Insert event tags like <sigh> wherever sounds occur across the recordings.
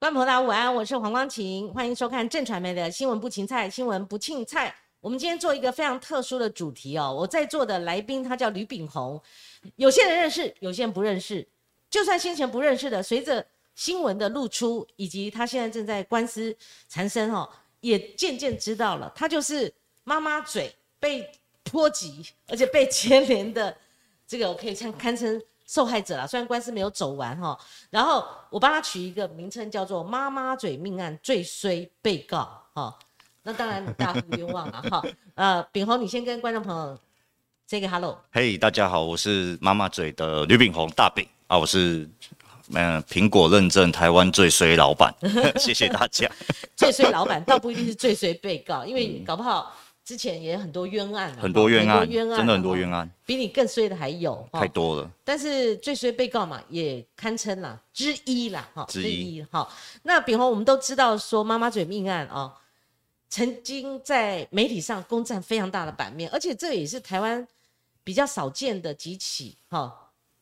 观众朋友午安，我是黄光琴，欢迎收看正传媒的新闻不芹菜，新闻不庆菜。我们今天做一个非常特殊的主题哦，我在座的来宾他叫吕炳宏，有些人认识，有些人不认识。就算先前不认识的，随着新闻的露出，以及他现在正在官司缠身哦，也渐渐知道了，他就是妈妈嘴被波及，而且被牵连的这个，我可以称堪称。受害者啦，虽然官司没有走完哈，然后我帮他取一个名称叫做“妈妈嘴命案最衰被告”哈，那当然大家不冤枉了哈。<laughs> 呃，炳宏，你先跟观众朋友 say 个 hello。嘿，大家好，我是妈妈嘴的吕炳宏大炳啊，我是嗯苹果认证台湾最衰老板，<laughs> 谢谢大家。<laughs> 最衰老板倒不一定是最衰被告，因为搞不好。之前也很多冤案，很多冤案，真的很多冤案，比你更衰的还有，太多了。但是最衰被告嘛，也堪称啦之一啦，哈，之一。哈，那炳宏，我们都知道说妈妈嘴命案啊，曾经在媒体上攻占非常大的版面，而且这也是台湾比较少见的几起哈，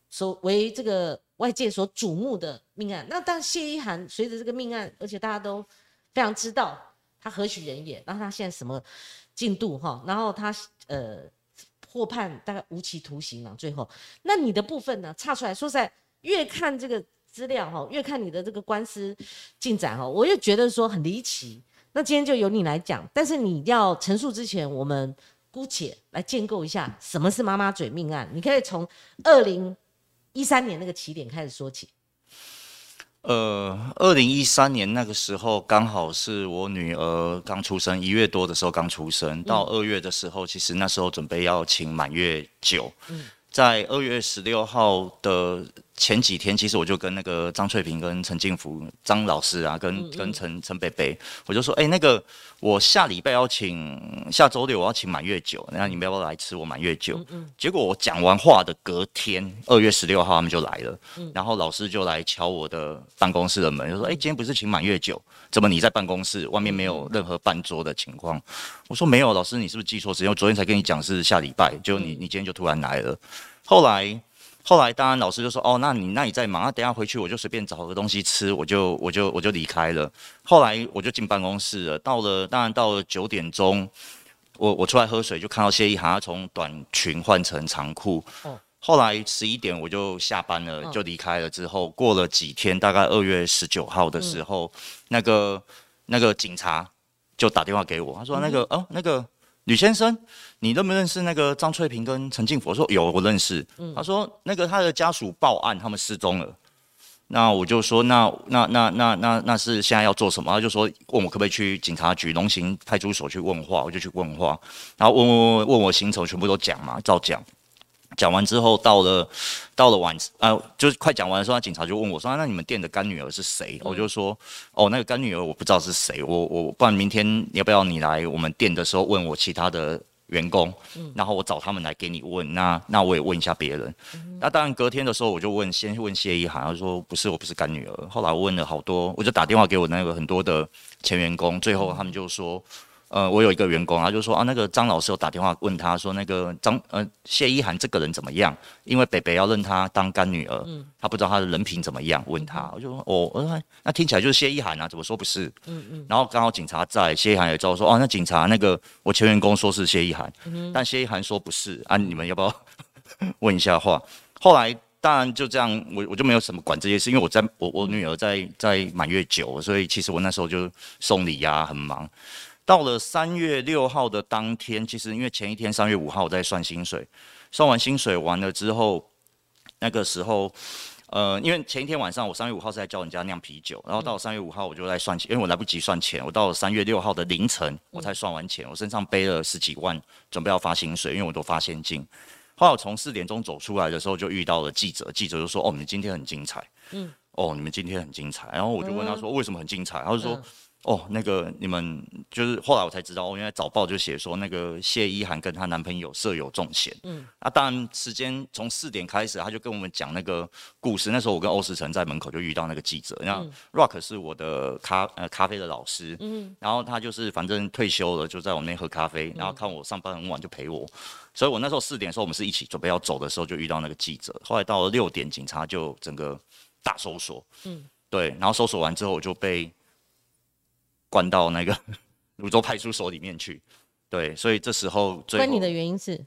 所为这个外界所瞩目的命案。那但谢依涵随着这个命案，而且大家都非常知道他何许人也，然后他现在什么？进度哈，然后他呃获判大概无期徒刑嘛，最后那你的部分呢，差出来说实在，越看这个资料哈，越看你的这个官司进展哈，我又觉得说很离奇。那今天就由你来讲，但是你要陈述之前，我们姑且来建构一下什么是妈妈嘴命案。你可以从二零一三年那个起点开始说起。呃，二零一三年那个时候，刚好是我女儿刚出生，一月多的时候刚出生，到二月的时候，其实那时候准备要请满月酒。在二月十六号的前几天，其实我就跟那个张翠萍、跟陈静福、张老师啊，跟跟陈陈北北，我就说，哎，那个我下礼拜要请，下周六我要请满月酒，那你们要不要来吃我满月酒？结果我讲完话的隔天，二月十六号他们就来了，然后老师就来敲我的办公室的门，就说，哎，今天不是请满月酒，怎么你在办公室外面没有任何办桌的情况？我说没有，老师你是不是记错时间？我昨天才跟你讲是下礼拜，就你你今天就突然来了。后来，后来，当然老师就说：“哦，那你那你在忙，那等下回去我就随便找个东西吃，我就我就我就离开了。”后来我就进办公室了。到了，当然到了九点钟，我我出来喝水，就看到谢依涵从短裙换成长裤。哦。后来十一点我就下班了，就离开了。之后过了几天，大概二月十九号的时候，那个那个警察就打电话给我，他说：“那个哦，那个。”吕先生，你认不认识那个张翠萍跟陈静福？我说有，我认识。他说那个他的家属报案，他们失踪了。那我就说那那那那那那是现在要做什么？他就说问我可不可以去警察局龙行派出所去问话，我就去问话，然后问问问问我行程，全部都讲嘛，照讲。讲完之后，到了到了晚啊，就是快讲完的时候，警察就问我说：“那你们店的干女儿是谁？”我就说：“哦，那个干女儿我不知道是谁，我我不然明天要不要你来我们店的时候问我其他的员工，然后我找他们来给你问。那那我也问一下别人。那当然隔天的时候我就问，先问谢一涵，他说不是，我不是干女儿。后来我问了好多，我就打电话给我那个很多的前员工，最后他们就说。呃，我有一个员工，他就说啊，那个张老师有打电话问他说，那个张呃谢依涵这个人怎么样？因为北北要认他当干女儿，嗯，他不知道他的人品怎么样，问他，我就说哦，我说那听起来就是谢依涵啊，怎么说不是？嗯嗯，然后刚好警察在，谢依涵也知道说哦，那警察那个我前员工说是谢依涵，但谢依涵说不是啊，你们要不要问一下话？后来当然就这样，我我就没有什么管这些事，因为我在我我女儿在在满月酒，所以其实我那时候就送礼呀，很忙。到了三月六号的当天，其实因为前一天三月五号我在算薪水，算完薪水完了之后，那个时候，呃，因为前一天晚上我三月五号是在教人家酿啤酒，然后到了三月五号我就在算钱，因为我来不及算钱，我到了三月六号的凌晨我才算完钱，我身上背了十几万，准备要发薪水，因为我都发现金。后来我从四点钟走出来的时候，就遇到了记者，记者就说：“哦，你们今天很精彩。”嗯，哦，你们今天很精彩。然后我就问他说：“为什么很精彩？”他就说。哦，那个你们就是后来我才知道，哦，原来早报就写说那个谢依涵跟她男朋友设有重嫌。嗯，啊，当然时间从四点开始，他就跟我们讲那个故事。那时候我跟欧石成在门口就遇到那个记者，然后 Rock 是我的咖呃咖啡的老师，嗯，然后他就是反正退休了，就在我那边喝咖啡，然后看我上班很晚就陪我，所以我那时候四点的时候我们是一起准备要走的时候就遇到那个记者。后来到了六点，警察就整个大搜索，嗯。对，然后搜索完之后我就被关到那个 <laughs> 泸州派出所里面去。对，所以这时候最后关你的原因是？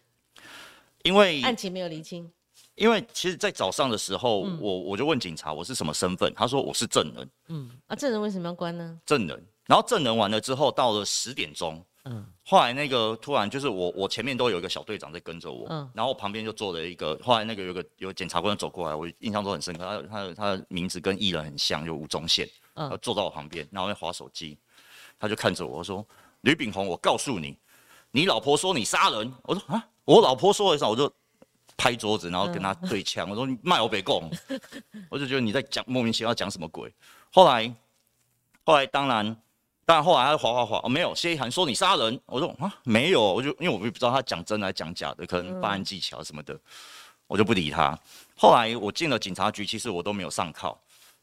因为案情没有厘清，因为其实，在早上的时候，我我就问警察我是什么身份，他说我是证人，嗯，啊，证人为什么要关呢？证人。然后证人完了之后，到了十点钟，嗯。后来那个突然就是我我前面都有一个小队长在跟着我，嗯。然后旁边就坐了一个，后来那个有个有检察官走过来，我印象都很深刻，他他的他的名字跟艺人很像，就吴宗宪，嗯。他坐到我旁边，然后在划手机，他就看着我说：“吕炳宏，我告诉你，你老婆说你杀人。”我说：“啊，我老婆说了啥？”我就拍桌子，然后跟他对枪，我说：“你卖我北贡。”我就觉得你在讲莫名其妙讲什么鬼。后来后来当然。当然，后来他划划划，哦，没有，谢一涵说你杀人，我说啊没有，我就因为我也不知道他讲真还是讲假的，可能办案技巧什么的，我就不理他。后来我进了警察局，其实我都没有上铐，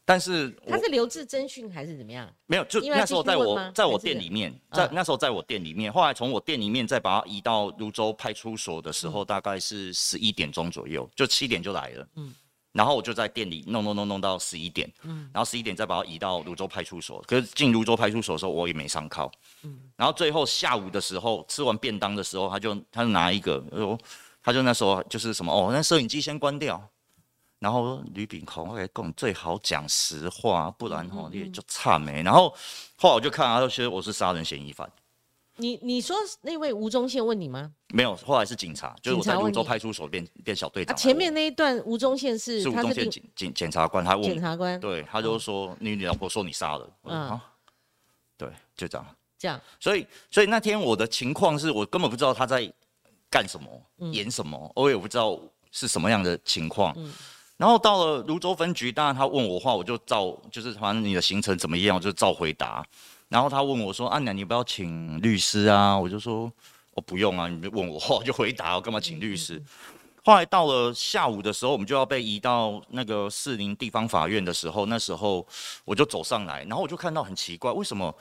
但是他是留置侦讯还是怎么样？没有，就那时候在我在我店里面，在嗯那时候在我店里面，后来从我店里面再把他移到泸州派出所的时候，大概是十一点钟左右，就七点就来了，嗯然后我就在店里弄弄弄弄到十一点，嗯然后十一点再把他移到泸州派出所。可是进泸州派出所的时候，我也没上铐。嗯然后最后下午的时候，吃完便当的时候，他就他就拿一个，哦，他就那时候就是什么哦，那摄影机先关掉。然后吕炳宏，我跟你最好讲实话，不然嗯哦你也就差没。然后后来我就看他就觉得我是杀人嫌疑犯，你你说那位吴宗宪问你吗？没有，后来是警察，就是我在泸警察问你州派出所变变小队啊，长。前面那一段吴宗宪是是吴宗宪他是另检检检察官，他问我，检察官，对，他就说你你老婆说你杀了，我说嗯啊，对，就这样。这样所以，所以那天我的情况是我根本不知道他在干什么，嗯演什么，我也不知道是什么样的情况。嗯然后到了泸州分局，当然他问我话，我就照就是反正你的行程怎么样，我就照回答。然后他问我说：“啊，那你不要请律师啊？”我就说：“我不用啊，你问我话我就回答，我干嘛请律师？”后来到了下午的时候，我们就要被移到那个士林地方法院的时候，那时候我就走上来，然后我就看到很奇怪，为什么？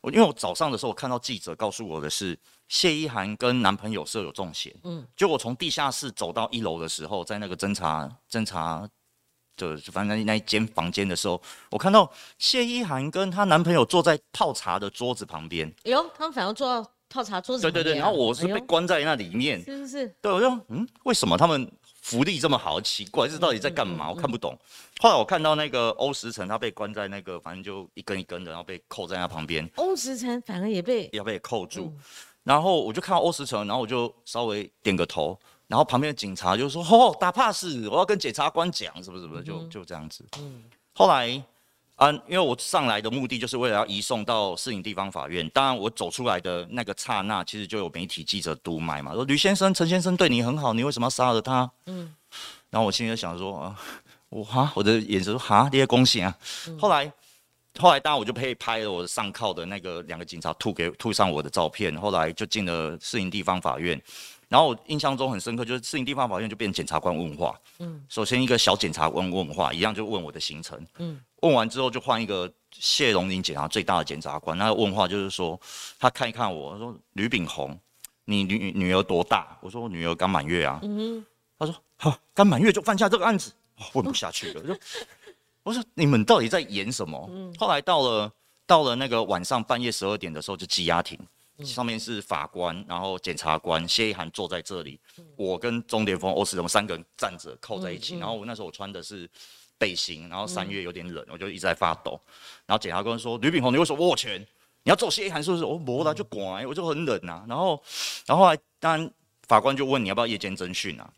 我因为我早上的时候，我看到记者告诉我的是谢依涵跟男朋友是有中邪，嗯嗯，就我从地下室走到一楼的时候，在那个侦查侦查就反正那一间房间的时候，我看到谢依涵跟她男朋友坐在泡茶的桌子旁边，哎呦，他们反而坐到泡茶桌子对对然后我是被关在那里面，是不是？对，我就嗯，为什么他们福利这么好？奇怪，这到底在干嘛？我看不懂。后来我看到那个欧石成，他被关在那个，反正就一根一根的，然后被扣在他旁边，欧石成反而也被要被扣住。嗯然后我就看到欧石成，然后我就稍微点个头，然后旁边的警察就说：“哦，打 pass，我要跟检察官讲，什么什么的？就就这样子。嗯后来。啊，因为我上来的目的就是为了要移送到市营地方法院。当然，我走出来的那个刹那，其实就有媒体记者督麦嘛，说吕先生、陈先生对你很好，你为什么要杀了他？嗯然后我心里就想说啊，<laughs> 我哈，我的眼神说哈，这些恭喜啊。后来，后来当然我就配拍了我上铐的那个两个警察吐给吐上我的照片，后来就进了市营地方法院。然后我印象中很深刻，就是市营地方法院就变检察官问话。嗯首先一个小检察官问话，一样就问我的行程。嗯问完之后就换一个谢荣林检察最大的检察官，他问话就是说，他看一看我，他说吕炳宏，你女女儿多大？我说我女儿刚满月啊。嗯他说：“好，刚满月就犯下这个案子，哦问不下去了。”我说：“我说你们到底在演什么？”后来到了到了那个晚上半夜十二点的时候，就羁押庭，上面是法官，然后检察官谢一涵坐在这里，我跟钟点峰、欧石龙三个人站着靠在一起。然后我那时候我穿的是背心，然后三月有点冷，我就一直在发抖。然后检察官说：“吕炳宏，你为什么握拳？你要揍谢一涵是不是？”我没了，就管，我就很冷啊。然后，然后后来当然法官就问你要不要夜间侦讯啊？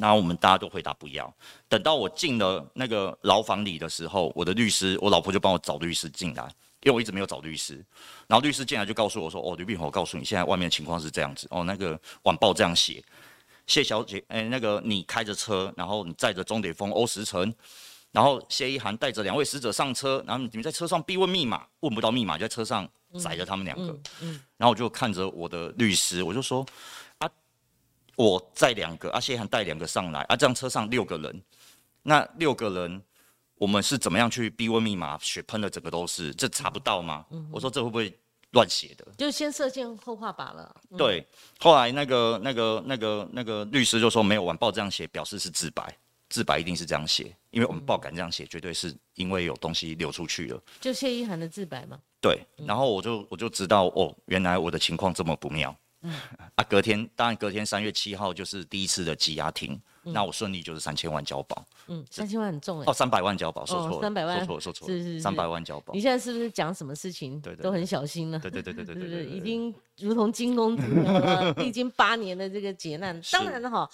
然后我们大家都回答不要。等到我进了那个牢房里的时候，我的律师，我老婆就帮我找律师进来，因为我一直没有找律师。然后律师进来就告诉我说：“哦，吕炳宏，我告诉你，现在外面的情况是这样子。哦，那个晚报这样写，谢小姐，哎，那个你开着车，然后你载着钟点峰、欧石成，然后谢一涵带着两位死者上车，然后你们在车上逼问密码，问不到密码就在车上载着他们两个。嗯嗯然后我就看着我的律师，我就说啊，我载两个，啊，谢涵带两个上来，啊，这样车上六个人，那六个人，我们是怎么样去逼问密码？血喷的整个都是，这查不到吗？我说这会不会乱写的？就先射箭后画靶了。嗯对，后来那个那个那个那个律师就说没有晚报这样写，表示是自白。自白一定是这样写，因为我们报敢这样写，绝对是因为有东西流出去了。就谢依涵的自白嘛。对，然后我就我就知道哦，原来我的情况这么不妙。嗯，啊，隔天当然隔天三月七号就是第一次的羁押庭，那我顺利就是三千万交保。嗯，三千万很重哎。哦，三百万交保，说错了，三百万，说错了，说错了，是是是，三百万交保。你现在是不是讲什么事情都很小心呢？对对对对对对对，已经如同惊弓之鸟了，<laughs> 历经八年的这个劫难，当然了哈。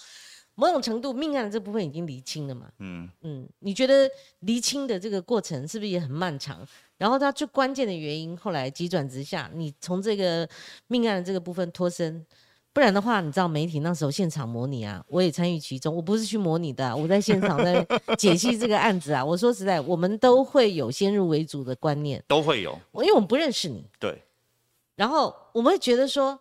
某种程度，命案这部分已经厘清了嘛？嗯嗯，你觉得厘清的这个过程是不是也很漫长？然后他最关键的原因，后来急转直下，你从这个命案的这个部分脱身，不然的话，你知道媒体那时候现场模拟啊，我也参与其中，我不是去模拟的，我在现场在 <laughs> 解析这个案子啊。我说实在，我们都会有先入为主的观念，都会有，因为我们不认识你，对，然后我们会觉得说，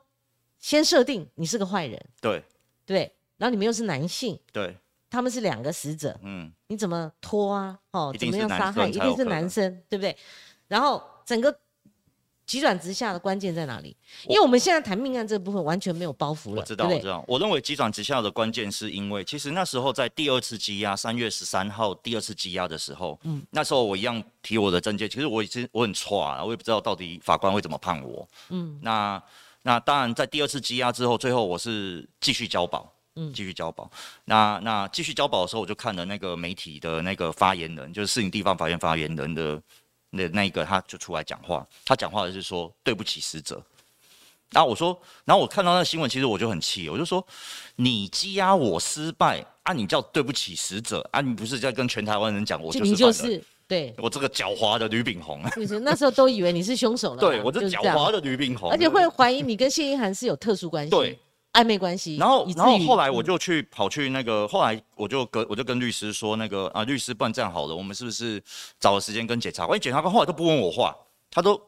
先设定你是个坏人，对，对。然后你们又是男性，对，他们是两个死者，嗯，你怎么拖啊？哦，怎么样杀害？一定是男生，对不对？然后整个急转直下的关键在哪里？因为我们现在谈命案这部分完全没有包袱了，我知道，我知道。我认为急转直下的关键是因为，其实那时候在第二次羁押，三月十三号第二次羁押的时候，嗯，那时候我一样提我的证件，其实我已经我很错啊，我也不知道到底法官会怎么判我，嗯，那那当然在第二次羁押之后，最后我是继续交保。嗯，继续交保。那那继续交保的时候，我就看了那个媒体的那个发言人，就是市营地方法院发言人的那那一个，他就出来讲话。他讲话的是说对不起死者。然后我说，然后我看到那个新闻，其实我就很气，我就说你羁押我失败啊，你叫对不起死者啊，你不是在跟全台湾人讲我就是就是对我这个狡猾的吕炳宏。就是那时候都以为你是凶手了。<laughs> 对我这狡猾的吕炳宏，而且会怀疑你跟谢依涵是有特殊关系。对。暧昧关系，然后，然后后来我就去跑去那个，后来我就跟我就跟律师说，那个啊，律师，不然这样好了，我们是不是找个时间跟检察官？检察官后来都不问我话，他都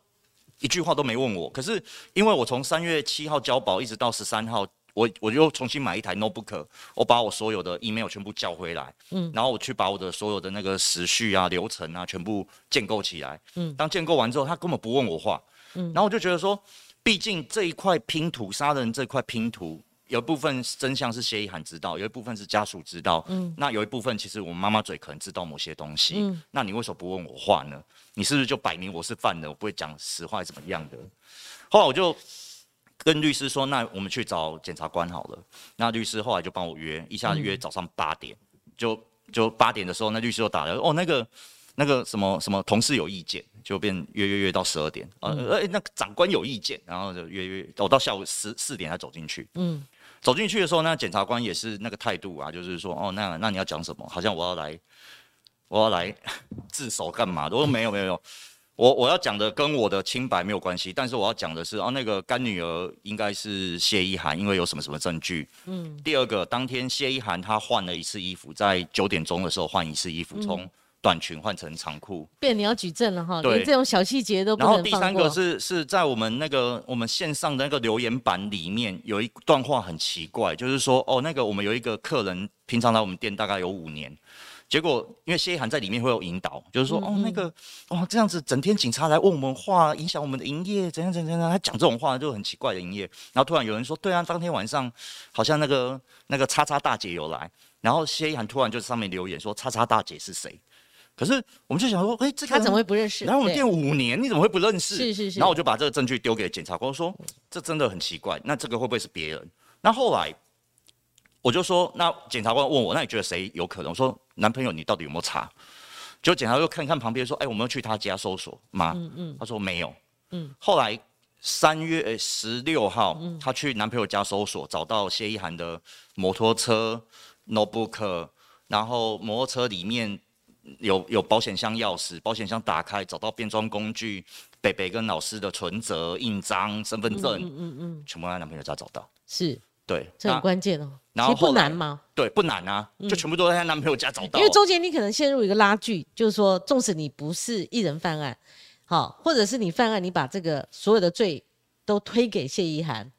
一句话都没问我。可是因为我从三月七号交保一直到十三号，我我又重新买一台 notebook，我把我所有的 email 全部叫回来，嗯，然后我去把我的所有的那个时序啊、流程啊全部建构起来，嗯，当建构完之后，他根本不问我话，嗯，然后我就觉得说。毕竟这一块拼图，杀人这块拼图，有一部分真相是谢一涵知道，有一部分是家属知道。嗯，那有一部分其实我妈妈嘴可能知道某些东西。嗯，那你为什么不问我话呢？你是不是就摆明我是犯人，我不会讲实话，怎么样的？后来我就跟律师说，那我们去找检察官好了。那律师后来就帮我约，一下约早上八点，就就八点的时候，那律师又打来，哦，那个。那个什么什么同事有意见，就变约约约到十二点啊，呃，那个长官有意见，然后就约约，我到下午十四点才走进去。嗯，走进去的时候，那检察官也是那个态度啊，就是说，哦，那那你要讲什么？好像我要来，我要来 <laughs> 自首干嘛？我说没有没有没有，我我要讲的跟我的清白没有关系，但是我要讲的是，哦，那个干女儿应该是谢依涵，因为有什么什么证据。嗯，第二个，当天谢依涵她换了一次衣服，在九点钟的时候换一次衣服，从短裙换成长裤，变你要举证了哈，连这种小细节都不能然后第三个是是在我们那个我们线上的那个留言板里面有一段话很奇怪，就是说哦那个我们有一个客人平常来我们店大概有五年，结果因为谢一涵在里面会有引导，就是说哦那个哦这样子整天警察来问我们话，影响我们的营业怎样怎样怎样，他讲这种话就很奇怪的营业。然后突然有人说对啊，当天晚上好像那个那个叉叉大姐有来，然后谢一涵突然就上面留言说叉叉大姐是谁？可是我们就想说，哎，这个他怎么会不认识？然后我们店五年，你怎么会不认识？是是是。然后我就把这个证据丢给检察官，说这真的很奇怪。那这个会不会是别人？那后来我就说，那检察官问我，那你觉得谁有可能？我说男朋友，你到底有没有查？就检察官看看旁边，说，哎，我们要去他家搜索吗？嗯嗯。他说没有。嗯。后来三月十六号，他去男朋友家搜索，找到谢一涵的摩托车、notebook，然后摩托车里面。有有保险箱钥匙，保险箱打开找到变装工具，北北跟老师的存折、印章、身份证，嗯嗯嗯，全部在男朋友家找到。是，对，这很关键哦。然后不难吗？对，不难啊，就全部都在她男朋友家找到。因为中间你可能陷入一个拉锯，就是说，纵使你不是一人犯案，好，或者是你犯案，你把这个所有的罪都推给谢依涵，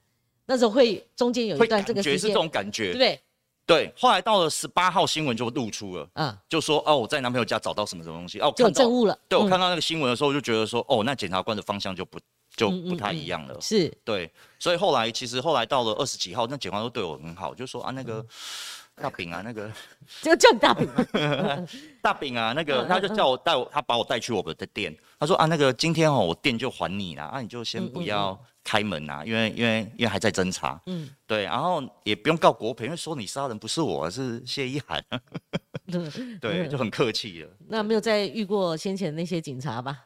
那时候会中间有一段这个时间是这种感觉，对不对？对，后来到了十八号新闻就露出了，嗯，就说哦，我在男朋友家找到什么什么东西，哦，就证物了。对我看到那个新闻的时候，我就觉得说，哦，那检察官的方向就不就不太一样了。是，对，所以后来其实后来到了二十几号，那检察官都对我很好，就说啊，那个大饼啊，那个 <laughs> 就叫你大饼？<laughs> 大饼啊，那嗯个他就叫我带我，他把我带去我们的店。他说啊，那个今天哦，我店就还你啦，啊，你就先不要开门呐，因为因为因为还在侦查。嗯，对，然后也不用告国培，因为说你杀人不是我，是谢一涵。<laughs> <laughs> 对，就很客气了。那没有再遇过先前那些警察吧？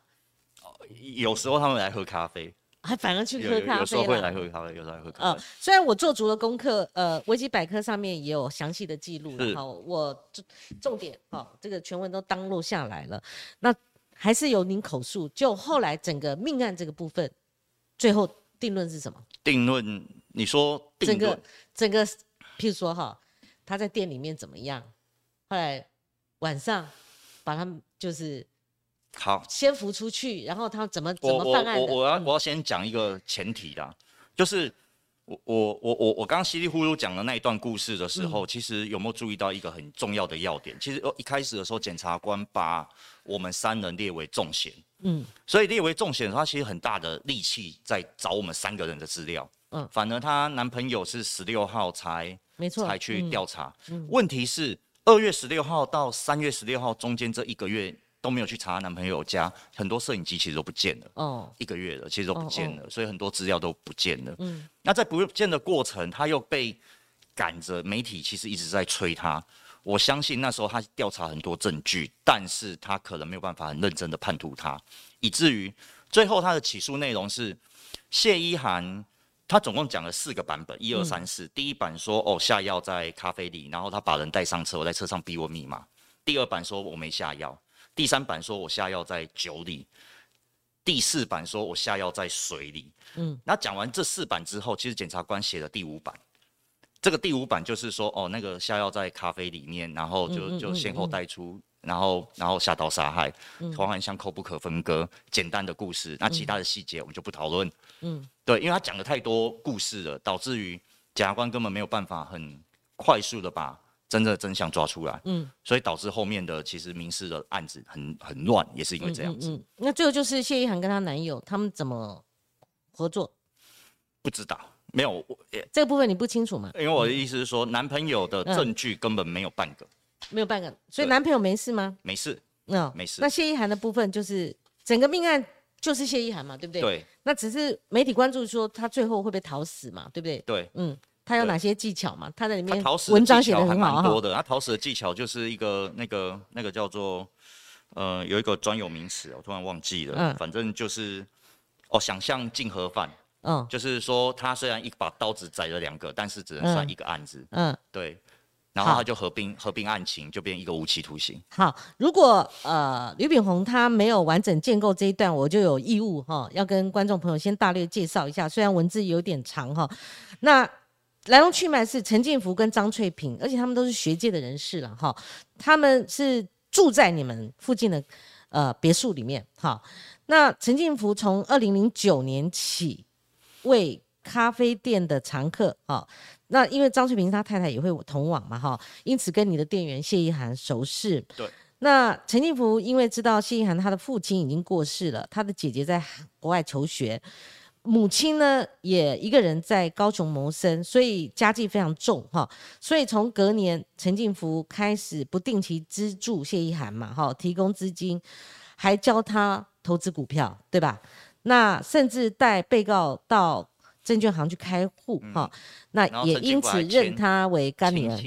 有时候他们来喝咖啡，还反而去喝咖有有时候会来喝咖啡，有时候来喝咖呃啡。，虽然我做足了功课，呃，维基百科上面也有详细的记录了，是好，我重重点哈、这个全文都当录下来了。那还是由您口述，就后来整个命案这个部分，最后定论是什么？定论，你说整个定论，整个，譬如说哈，他在店里面怎么样？后来晚上把他们就是好，先扶出去，然后他怎么怎么犯案的？我我要嗯我要先讲一个前提啦，就是我我我我我刚刚稀里糊涂讲的那一段故事的时嗯候，其实有没有注意到一个很重要的要点？其实呃一开始的时候，检察官把我们三人列为重嫌，嗯所以列为重嫌，他其实很大的力气在找我们三个人的资料。嗯反而她男朋友是十六号才没错，才去嗯调查。问题是二月十六号到三月十六号中间这一个月都没有去查她男朋友家，很多摄影机其实都不见了。哦，一个月了，其实都不见了，所以很多资料都不见了。嗯那在不见的过程，他又被赶着，媒体其实一直在催他。我相信那时候他调查很多证据，但是他可能没有办法很认真的判读他，以至于最后他的起诉内容是谢依涵。他总共讲了四个版本，一二三四。第一版说哦下药在咖啡里，然后他把人带上车，我在车上逼问密码。第二版说我没下药，第三版说我下药在酒里，第四版说我下药在水里。嗯，那讲完这四版之后，其实检察官写了第五版。这个第五版就是说，哦，那个下药在咖啡里面，然后就就先后带出，然后然后下刀杀害，环环相扣不可分割，简单的故事。那其他的细节我们就不讨论。嗯，对，因为他讲的太多故事了，导致于检察官根本没有办法很快速的把真正的真相抓出来。嗯，所以导致后面的其实民事的案子很很乱，也是因为这样子。嗯嗯，那最后就是谢依涵跟她男友他们怎么合作？不知道，没有，我也这个部分你不清楚吗？因为我的意思是说，男朋友的证据根本没有半个，没有半个，所以男朋友没事吗？没事。嗯、没事那谢依涵的部分就是整个命案就是谢依涵嘛，对不对？。对那只是媒体关注说他最后会不会逃死嘛，对不对？对，嗯，他有哪些技巧嘛？他在里面他逃死文章写的很好哈。蛮多的。他逃死的技巧就是一个那个那个叫做呃有一个专有名词，我突然忘记了，嗯反正就是哦，想象竞合犯，嗯就是说他虽然一把刀子宰了两个，但是只能算一个案子，嗯，对。然后他就合并合并案情，就变一个无期徒刑。好。如果呃吕炳宏他没有完整建构这一段，我就有义务哈要跟观众朋友先大略介绍一下，虽然文字有点长哈。那来龙去脉是陈建福跟张翠萍，而且他们都是学界的人士了哈。他们是住在你们附近的呃别墅里面哈。那陈建福从二零零九年起为咖啡店的常客哈。那因为张翠萍她太太也会同往嘛哈，因此跟你的店员谢一涵熟识。对。那陈进福因为知道谢一涵她的父亲已经过世了，她的姐姐在国外求学，母亲呢也一个人在高雄谋生，所以家计非常重哈。所以从隔年，陈进福开始不定期资助谢一涵嘛哈，提供资金，还教他投资股票，对吧？那甚至带被告到证券行去开户哈、那也因此认福还签她为干女儿，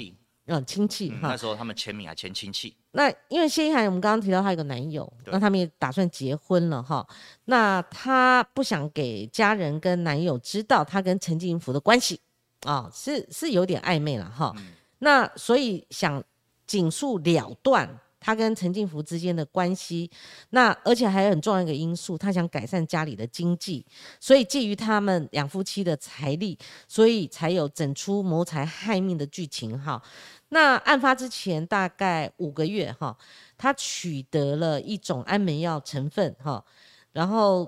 嗯，亲戚哈。嗯那时候他们签名还签亲戚，那因为谢依涵，我们刚刚提到她有个男友，那他们也打算结婚了哈。那她不想给家人跟男友知道她跟陈进福的关系啊、是是有点暧昧了哈。那所以想紧速了断他跟陈进福之间的关系，那而且还有很重要一个因素，他想改善家里的经济，所以基于他们两夫妻的财力，所以才有整出谋财害命的剧情哈。那案发之前大概五个月哈，他取得了一种安眠药成分哈，然后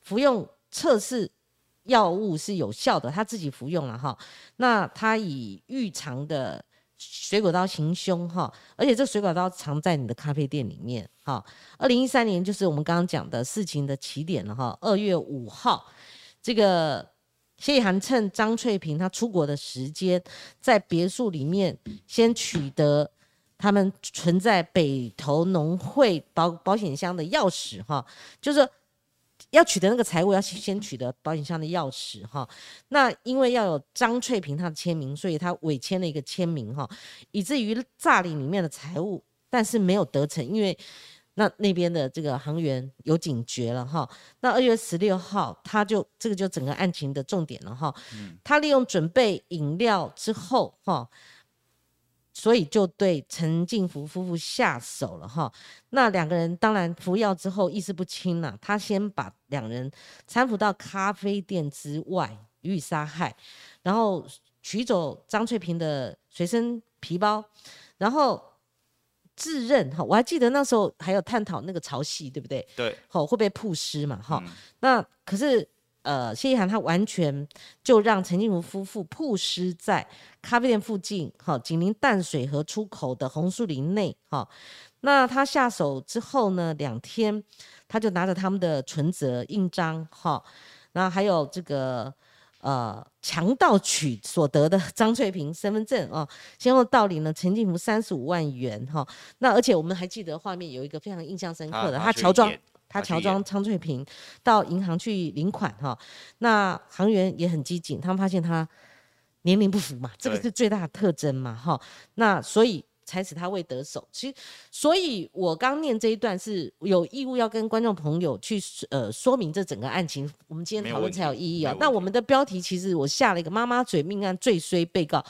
服用测试药物是有效的，他自己服用了哈。那他以预常的水果刀行凶哈，而且这水果刀藏在你的咖啡店里面哈。二零一三年就是我们刚刚讲的事情的起点了哈，二月五号，这个谢意涵趁张翠萍她出国的时间，在别墅里面先取得他们存在北投农会保保险箱的钥匙哈，就是要取得那个财物，要先取得保险箱的钥匙哈。那因为要有张翠萍她的签名，所以她伪签了一个签名哈，以至于诈领里面的财物，但是没有得逞，因为。那那边的这个航员有警觉了哈，那二月十六号，他就这个就整个案情的重点了哈。他利用准备饮料之后哈，所以就对陈进福夫妇下手了哈。那两个人当然服药之后意识不清了，他先把两人搀扶到咖啡店之外予以杀害，然后取走张翠萍的随身皮包，然后。自认哈，我还记得那时候还有探讨那个潮汐，对不对？对，好会被曝尸嘛？哈，那可是呃，谢依涵他完全就让陈静茹夫妇曝尸在咖啡店附近，哈，紧邻淡水河出口的红树林内，哈。那他下手之后呢，两天他就拿着他们的存折、印章，哈，然后还有这个。呃，强盗取所得的张翠萍身份证啊，先后盗领了陈静福三十五万元哈。那而且我们还记得画面有一个非常印象深刻的，他乔装，他乔装张翠萍到银行去领款哈。那行员也很机警，他们发现他年龄不符嘛，这个是最大的特征嘛哈。那所以。才使他未得手。其实，所以我刚念这一段是有义务要跟观众朋友去呃说明这整个案情。我们今天讨论才有意义啊。那我们的标题其实我下了一个“妈妈嘴命案最衰被告”，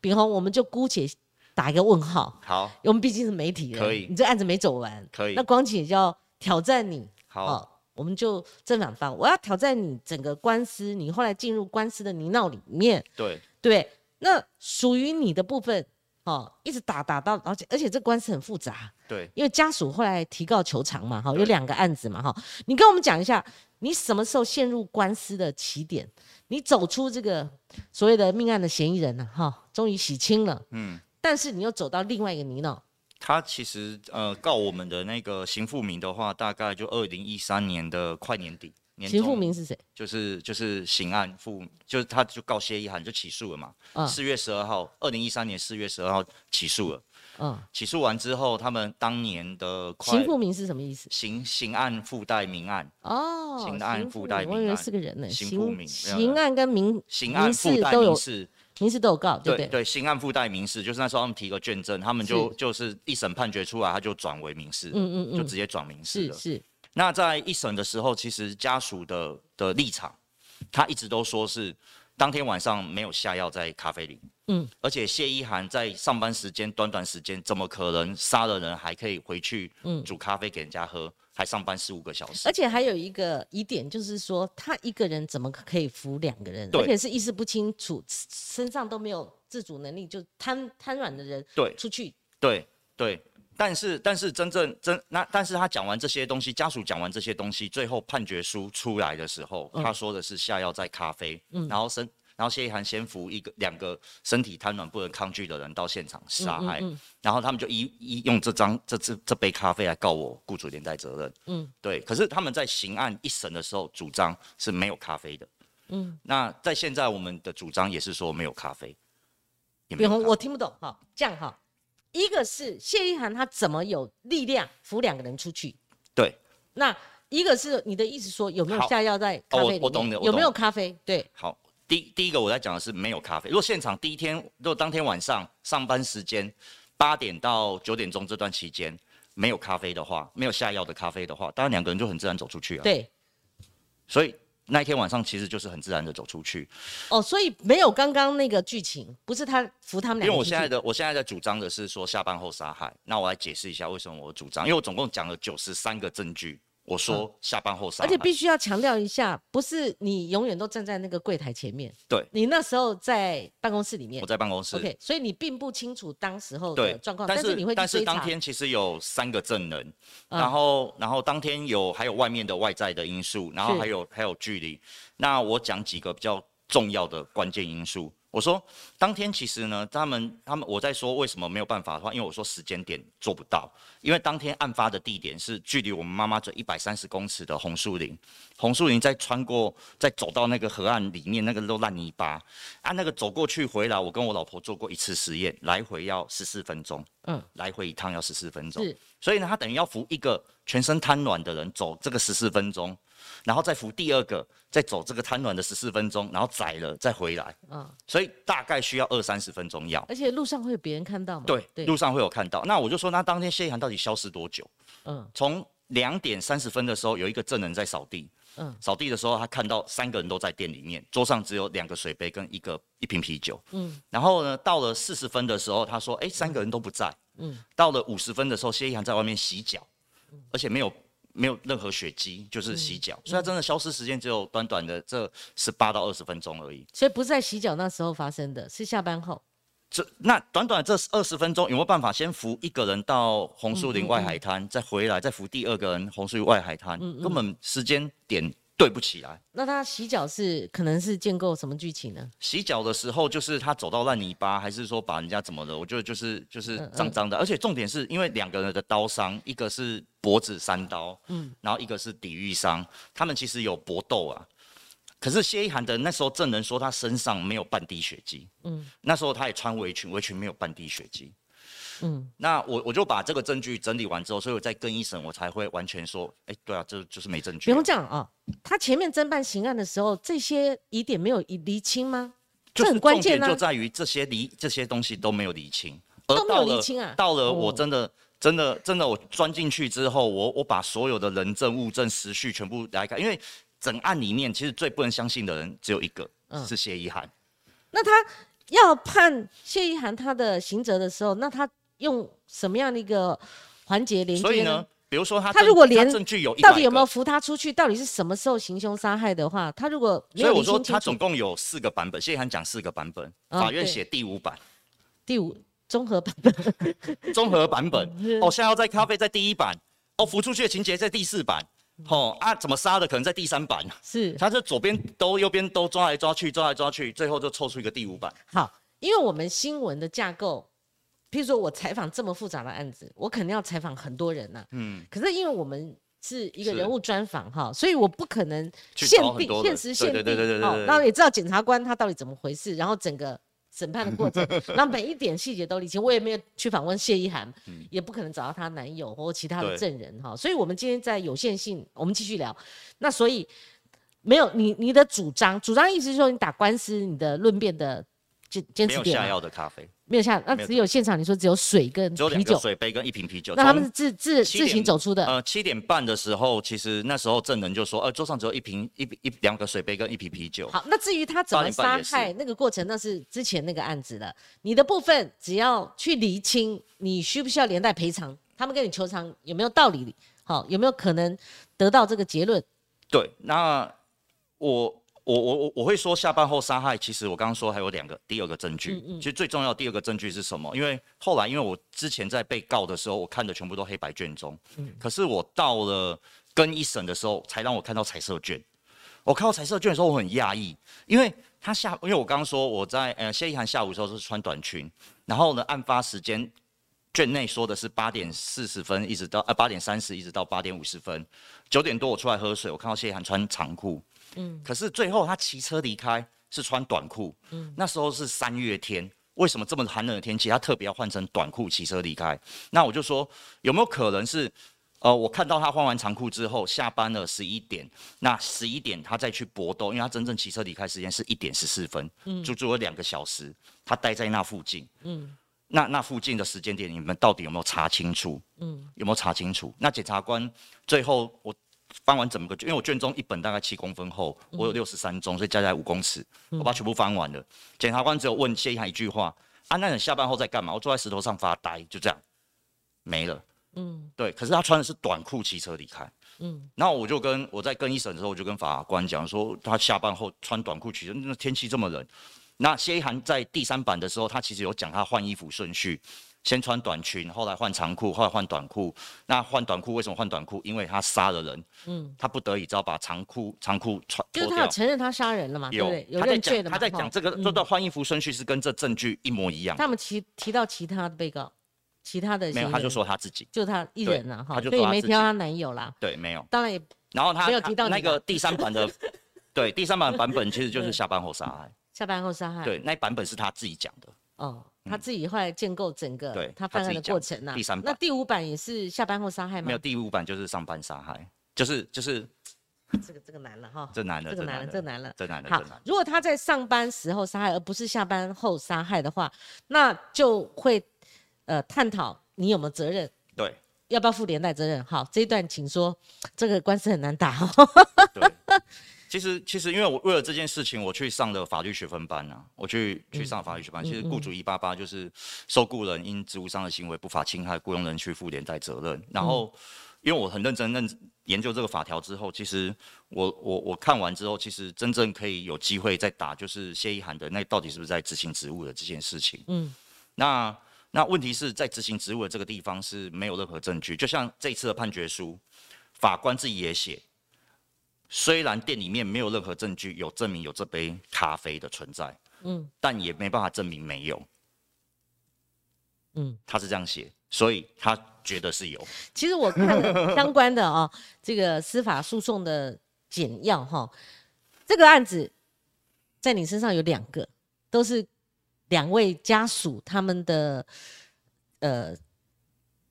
炳宏，我们就姑且打一个问号。好，我们毕竟是媒体人，可以。你这案子没走完，可以。那光姐就要挑战你。好，我们就正反方，我要挑战你整个官司，你后来进入官司的泥淖里面。对对，那属于你的部分。哦，一直打打到，而且而且这官司很复杂，对，因为家属后来提告求偿嘛，哈，有两个案子嘛，哈，你跟我们讲一下，你什么时候陷入官司的起点？你走出这个所谓的命案的嫌疑人了，哈，终于洗清了，嗯，但是你又走到另外一个泥淖。他其实呃告我们的那个邢富明的话，大概就二零一三年的快年底。邢富明是谁？就是就是刑案复，就是他就告谢一涵就起诉了嘛。嗯。四月十二号，二零一三年四月十二号起诉了。嗯。起诉完之后，他们当年的邢富明是什么意思？刑刑案附带民案。哦。刑案附带民案。我以为是个人呢。邢富明。刑案跟民刑案附带民事，民事都有告，对对？对，刑案附带民事，就是那时候他们提个卷证，他们就就是一审判决出来，他就转为民事。嗯嗯嗯。就直接转民事了。是是。那在一审的时候，其实家属的的立场，他一直都说是当天晚上没有下药在咖啡里，嗯，而且谢依涵在上班时间短短时间，怎么可能杀了人还可以回去煮咖啡给人家喝，还上班十五个小时？而且还有一个疑点就是说，他一个人怎么可以扶两个人？而且是意识不清楚，身上都没有自主能力，就瘫瘫软的人，对，出去，对对。但是，但是真正真那，但是他讲完这些东西，家属讲完这些东西，最后判决书出来的时候，他说的是下药在咖啡，然后身，然后谢一涵先扶一个两个身体瘫软不能抗拒的人到现场杀害，然后他们就一一用这张这这这杯咖啡来告我雇主连带责任，嗯，对。可是他们在刑案一审的时候主张是没有咖啡的，嗯，那在现在我们的主张也是说没有咖啡。我听不懂哈，这样哈。一个是谢一涵，他怎么有力量扶两个人出去？对。那一个是你的意思说有没有下药在咖啡里面？有没有咖啡？对。好，第第一个我在讲的是没有咖啡。如果现场第一天，如果当天晚上上班时间八点到九点钟这段期间没有咖啡的话，没有下药的咖啡的话，当然两个人就很自然走出去啊。对。所以。那一天晚上其实就是很自然的走出去，哦，所以没有刚刚那个剧情，不是他扶他们俩。因为我现在的我现在在主张的是说下班后杀害，那我来解释一下为什么我主张，因为我总共讲了九十三个证据。我说下班后杀，而且必须要强调一下，不是你永远都站在那个柜台前面。对，你那时候在办公室里面。我在办公室。OK，所以你并不清楚当时候的状况，但是你会但是当天其实有三个证人，然后然后当天有还有外面的外在的因素，然后还有还有距离。那我讲几个比较重要的关键因素。我说当天其实呢，他们他们我在说为什么没有办法的话，因为我说时间点做不到，因为当天案发的地点是距离我们妈妈这一百三十公尺的红树林，红树林再穿过再走到那个河岸里面那个都烂泥巴，按那个走过去回来，我跟我老婆做过一次实验，来回要十四分钟，嗯，来回一趟要十四分钟，是，所以呢，他等于要扶一个全身瘫软的人走这个十四分钟，然后再扶第二个，再走这个瘫软的十四分钟，然后宰了再回来，嗯，所以大概需要二三十分钟要。而且路上会有别人看到吗？对，路上会有看到。那我就说，那当天谢一涵到底消失多久？嗯从两点三十分的时候，有一个证人在扫地，嗯扫地的时候，他看到三个人都在店里面，桌上只有两个水杯跟一个一瓶啤酒。嗯然后呢，到了四十分的时候，他说：“哎，三个人都不在。”嗯到了五十分的时候，谢一涵在外面洗脚，而且没有没有任何血迹，就是洗脚，所以它真的消失时间只有短短的这十八到二十分钟而已。所以不是在洗脚那时候发生的，是下班后。这那短短这二十分钟，有没有办法先扶一个人到红树林外海滩，再回来，再扶第二个人红树林外海滩？根本时间点对不起来。那他洗脚是可能是建构什么剧情呢？洗脚的时候，就是他走到烂泥巴，还是说把人家怎么的？我觉得就是就是脏脏的，而且重点是因为两个人的刀伤，一个是脖子三刀，嗯，然后一个是抵御伤，他们其实有搏斗啊。可是谢依涵的那时候证人说他身上没有半滴血迹，嗯，那时候他也穿围裙，围裙没有半滴血迹，嗯，那我我就把这个证据整理完之后，所以我再跟一审，我才会完全说，哎、对啊，这就是没证据啊、不用这样啊。他前面侦办刑案的时候，这些疑点没有厘厘清吗？这就是很关键啊就在于这些厘这些东西都没有理清，而都没有到了厘清啊到了哦我真的、真的真的我钻进去之后，我我把所有的人证物证时序全部来看，因为整案里面其实最不能相信的人只有一个，嗯是谢依涵。那他要判谢依涵他的刑责的时候，那他用什么样的一个环节连接所以呢，比如说他他如果连证据有100到底有没有扶他出去？到底是什么时候行凶杀害的话，他如果所以我说他总，共有四个版本，谢依涵讲四个版本，哦法院写第五版。第五综合版本，综合版本。嗯。哦，下药在咖啡在第一版，哦，扶出去的情节在第四版，哦啊，怎么杀的可能在第三版，是。他是左边兜右边兜抓来抓去抓来抓去，最后就凑出一个第五版。好，因为我们新闻的架构，譬如说我采访这么复杂的案子，我肯定要采访很多人呐、嗯，可是因为我们是一个人物专访哈，所以我不可能限定限时限定，对对对对对然后也知道检察官他到底怎么回事，然后整个审判的过程，<laughs> 然后每一点细节都理清。我也没有去访问谢依涵，也不可能找到她男友或其他的证人哈，所以我们今天在有限性，我们继续聊。那所以没有你你的主张，主张意思是说你打官司，你的论辩的坚坚没有下持点吗药的咖啡，没有下，那只有现场你说只有水跟只有两个啤酒，水杯跟一瓶啤酒。那他们是自自自行走出的。呃七点半的时候，其实那时候证人就说，呃，桌上只有一瓶一一两个水杯跟一瓶啤酒。好，那至于他怎么杀害那个过程，那是之前那个案子了。你的部分只要去厘清，你需不需要连带赔偿？他们跟你求偿有没有道理？好，有没有可能得到这个结论？对，那我我我我我会说下班后杀害，其实我刚刚说还有两个，第二个证据，嗯其实最重要的第二个证据是什么？因为后来因为我之前在被告的时候，我看的全部都黑白卷宗，嗯可是我到了跟一审的时候，才让我看到彩色卷。我看到彩色卷的时候，我很讶异，因为他下，因为我刚刚说我在呃谢依涵下午的时候是穿短裙，然后呢，案发时间卷内说的是八点四十分一直到呃八点三十一直到八点五十分，九点多我出来喝水，我看到谢依涵穿长裤，嗯，可是最后他骑车离开是穿短裤，嗯，那时候是三月天。为什么这么寒冷的天气，他特别要换成短裤骑车离开？那我就说，有没有可能是，呃，我看到他换完长裤之后，下班了十一点，那十一点他再去搏斗，因为他真正骑车离开时间是一点十四分，嗯，足足有两个小时，他待在那附近，嗯，那那附近的时间点，你们到底有没有查清楚？嗯，有没有查清楚？那检察官最后我翻完整个卷，因为我卷宗一本大概七公分厚，我有六十三宗，所以加起来五公尺，我把它全部翻完了。检察官只有问谢一涵一句话：啊，那你下班后在干嘛？我坐在石头上发呆，就这样，没了。嗯，对。可是他穿的是短裤骑车离开。嗯，然后我就跟我在更一审的时候，我就跟法官讲说，他下班后穿短裤骑车，那天气这么冷。那谢一涵在第三版的时候，他其实有讲他换衣服顺序，先穿短裙，后来换长裤，后来换短裤。那换短裤为什么换短裤？因为他杀了人，嗯，他不得已只好把长裤长裤穿就是他有承认他杀人了嘛，对对？有他在认罪的他在讲哈这个这段换衣服顺序是跟这证据一模一样。他们提提到其他的被告，其他的没有，他就说他自己就他一对人啊，哈，他就没提到她男友啦。对没有。当然也然后他他没有提到那个第三版的，<laughs> 对第三版版本其实就是下班后杀害。下班后杀害。对，那版本是他自己讲的。哦，他自己后来建构整个对他犯案的过程呐。第三版那第五版也是下班后杀害吗？没有，第五版就是上班杀害，就是就是这个这个难了哈。这男的，这个难了，的这个难了。这男的，好如果他在上班时候杀害，而不是下班后杀害的话，那就会呃探讨你有没有责任，对要不要负连带责任。好，这一段请说，这个官司很难打哦。对。其实其实因为我为了这件事情，我去上了法律学分班啊，我去去上法律学嗯班。其实雇主一八八就是受雇人因职务上的行为不法侵害雇佣人去负连带责任。然后因为我很认真认研究这个法条之后，其实我我我看完之后，其实真正可以有机会再打就是谢依涵的那到底是不是在执行职务的这件事情。嗯，那那问题是在执行职务的这个地方是没有任何证据，就像这一次的判决书，法官自己也写，虽然店里面没有任何证据有证明有这杯咖啡的存在，嗯。但也没办法证明没有，嗯，他是这样写，所以他觉得是有。其实我看了相关的啊、<laughs> 这个司法诉讼的简要哈，这个案子在你身上有两个，都是两位家属他们的呃，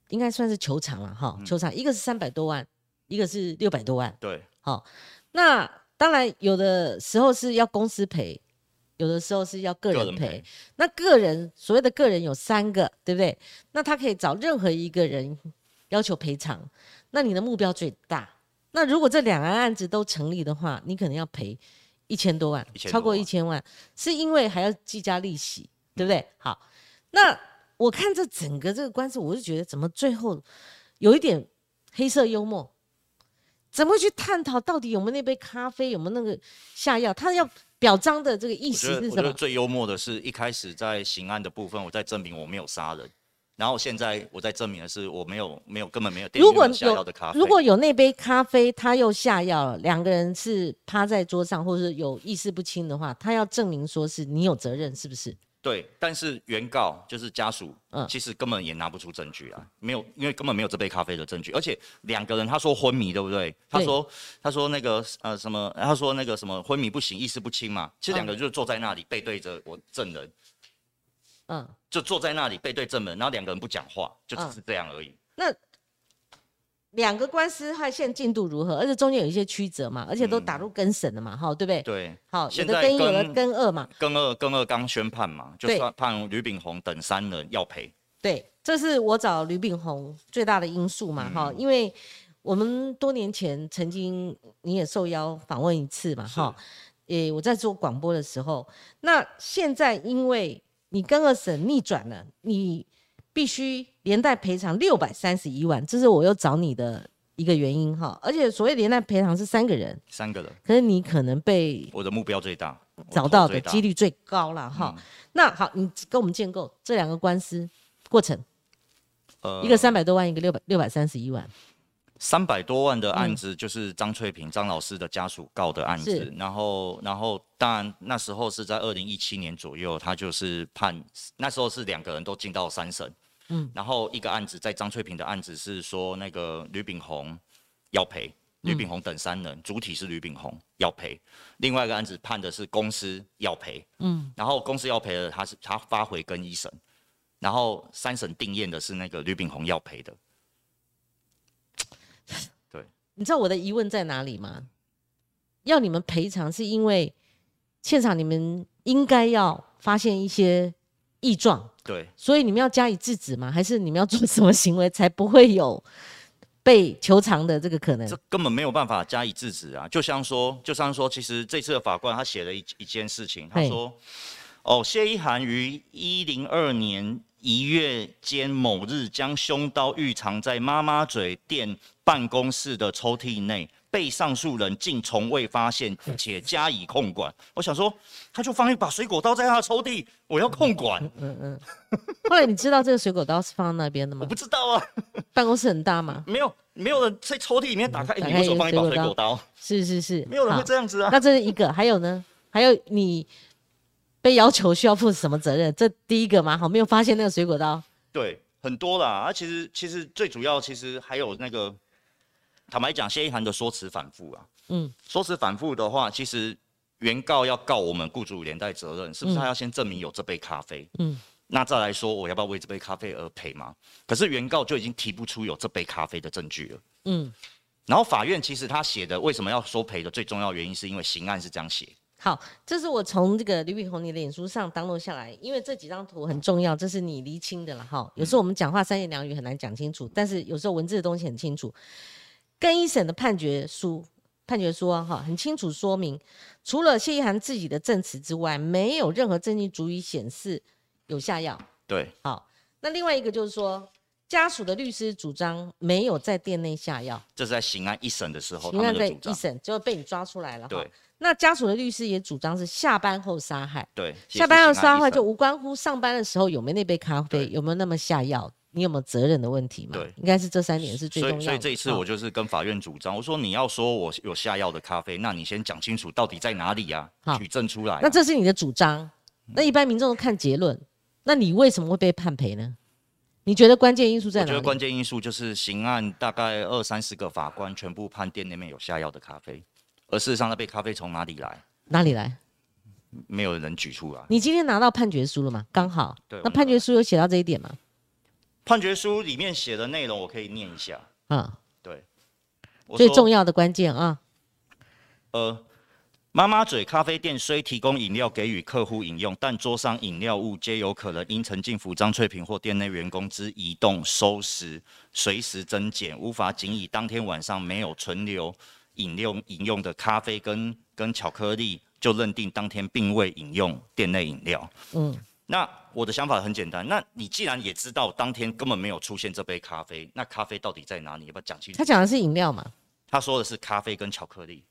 应该算是球场了哈，球场一个是三百多万，一个是六百多万。对，好，那当然有的时候是要公司赔，有的时候是要个人赔。那个人所谓的个人有三个，对不对？那他可以找任何一个人要求赔偿。那你的目标最大。那如果这两个案子都成立的话，你可能要赔一千多万，1000超过一千万，是因为还要计加利息，对不对？好，那我看这整个这个官司，我就觉得怎么最后有一点黑色幽默，怎么去探讨到底有没有那杯咖啡，有没有那个下药？他要表彰的这个意思是什么？我觉得最幽默的是一开始在刑案的部分，我在证明我没有杀人。然后现在我在证明的是我没有没有根本没有如果下药的咖啡。如果有那杯咖啡，他又下药了，两个人是趴在桌上，或者是有意识不清的话，他要证明说是你有责任，是不是？对，但是原告就是家属，嗯。其实根本也拿不出证据啊，没有，因为根本没有这杯咖啡的证据，而且两个人他说昏迷，对不对？他说他说那个呃什么，他说那个什么昏迷不醒，意识不清嘛，其实两个人就坐在那里背对着我证人，嗯，就坐在那里背对证人，然后两个人不讲话，就只嗯。是这样而已。那两个官司它现在进度如何？而且中间有一些曲折嘛，而且都打入更审了嘛，哈、对不对？对，好，有的更一，有的跟更二嘛，更二更二刚宣判嘛，就算判吕炳宏等三人要赔。对，这是我找吕炳宏最大的因素嘛，嗯哈、因为我们多年前曾经你也受邀访问一次嘛，哈，诶，我在做广播的时候，那现在因为你跟二审逆转了，你必须连带赔偿六百三十一万，这是我又找你的一个原因哈，而且所谓连带赔偿是三个人，三个人，可是你可能被我的目标最大，找到的几率最高了哈。嗯。那好，你跟我们建构这两个官司过程。呃。一个三百多万，一个六百六百三十一万。三百多万的嗯案子，就是张翠萍张老师的家属告的案子，然后然后当然那时候是在二零一七年左右，他就是判那时候是两个人都进到三审，嗯。嗯，然后一个案子在张翠萍的案子是说那个吕炳宏要赔。吕炳宏等三人，主体是吕炳宏要赔，另外一个案子判的是公司要赔，嗯，然后公司要赔的，他是他发回跟一审，然后三审定验的是那个吕炳宏要赔的，<tsk> 对。你知道我的疑问在哪里吗？要你们赔偿是因为现场你们应该要发现一些异状，对，所以你们要加以制止吗？还是你们要做什么行为才不会有被求偿的这个可能这？根本没有办法加以制止啊！就像说，就像说，其实这次的法官他写了一一件事情，他说，哦，谢依涵于一零二年一月间某日将凶刀预藏在妈妈嘴店办公室的抽屉内，被上诉人竟从未发现且加以控管。我想说，他就放一把水果刀在他的抽屉，我要控管。嗯嗯。<laughs> 后来你知道这个水果刀是放在那边的吗？我不知道啊。办公室很大吗？没有，没有人在抽屉里面打开，你为什么放一把水果刀？是是是，没有人会这样子啊。那这是一个，还有呢？还有你被要求需要负什么责任？这第一个嘛，好，没有发现那个水果刀。对，很多啦。啊，其实其实最主要，其实还有那个。坦白讲，谢一涵的说辞反复啊。嗯，说辞反复的话，其实原告要告我们雇主连带责任，是不是他要先证明有这杯咖啡？嗯，那再来说我要不要为这杯咖啡而赔吗？可是原告就已经提不出有这杯咖啡的证据了。嗯，然后法院其实他写的为什么要说赔的最重要原因，是因为刑案是这样写。好，这是我从这个吕炳宏你的脸书上登录下来，因为这几张图很重要，这是你厘清的了哈。有时候我们讲话三言两语很难讲清楚，但是有时候文字的东西很清楚。更一审的判决书，判决书啊，哈，很清楚说明，除了谢依涵自己的证词之外，没有任何证据足以显示有下药。对，好，那另外一个就是说，家属的律师主张没有在店内下药，这是在刑案一审的时候，刑案在一审就被你抓出来了。对，那家属的律师也主张是下班后杀害。对，下班后杀害就无关乎上班的时候有没有那杯咖啡，有没有那么下药。你有没有责任的问题嘛？对，应该是这三点是最重要的。所以，所以这一次我就是跟法院主张，我说你要说我有下药的咖啡，那你先讲清楚到底在哪里呀？举证出来。那这是你的主张，那一般民众都看结论，那你为什么会被判赔呢？你觉得关键因素在哪？我觉得关键因素就是刑案大概二三十个法官全部判店那边有下药的咖啡，而事实上那杯咖啡从哪里来？哪里来？没有人举出来。你今天拿到判决书了吗？刚好。对。那判决书有写到这一点吗？判决书里面写的内容，我可以念一下。啊，对，最重要的关键啊。呃，妈妈嘴咖啡店虽提供饮料给予客户饮用，但桌上饮料物皆有可能因陈进福、张翠萍或店内员工之移动、收拾、随时增减，无法仅以当天晚上没有存留饮料饮用的咖啡跟跟巧克力，就认定当天并未饮用店内饮料。嗯。那我的想法很简单，那你既然也知道当天根本没有出现这杯咖啡，那咖啡到底在哪里？要不要讲清楚？他讲的是饮料嘛？他说的是咖啡跟巧克力。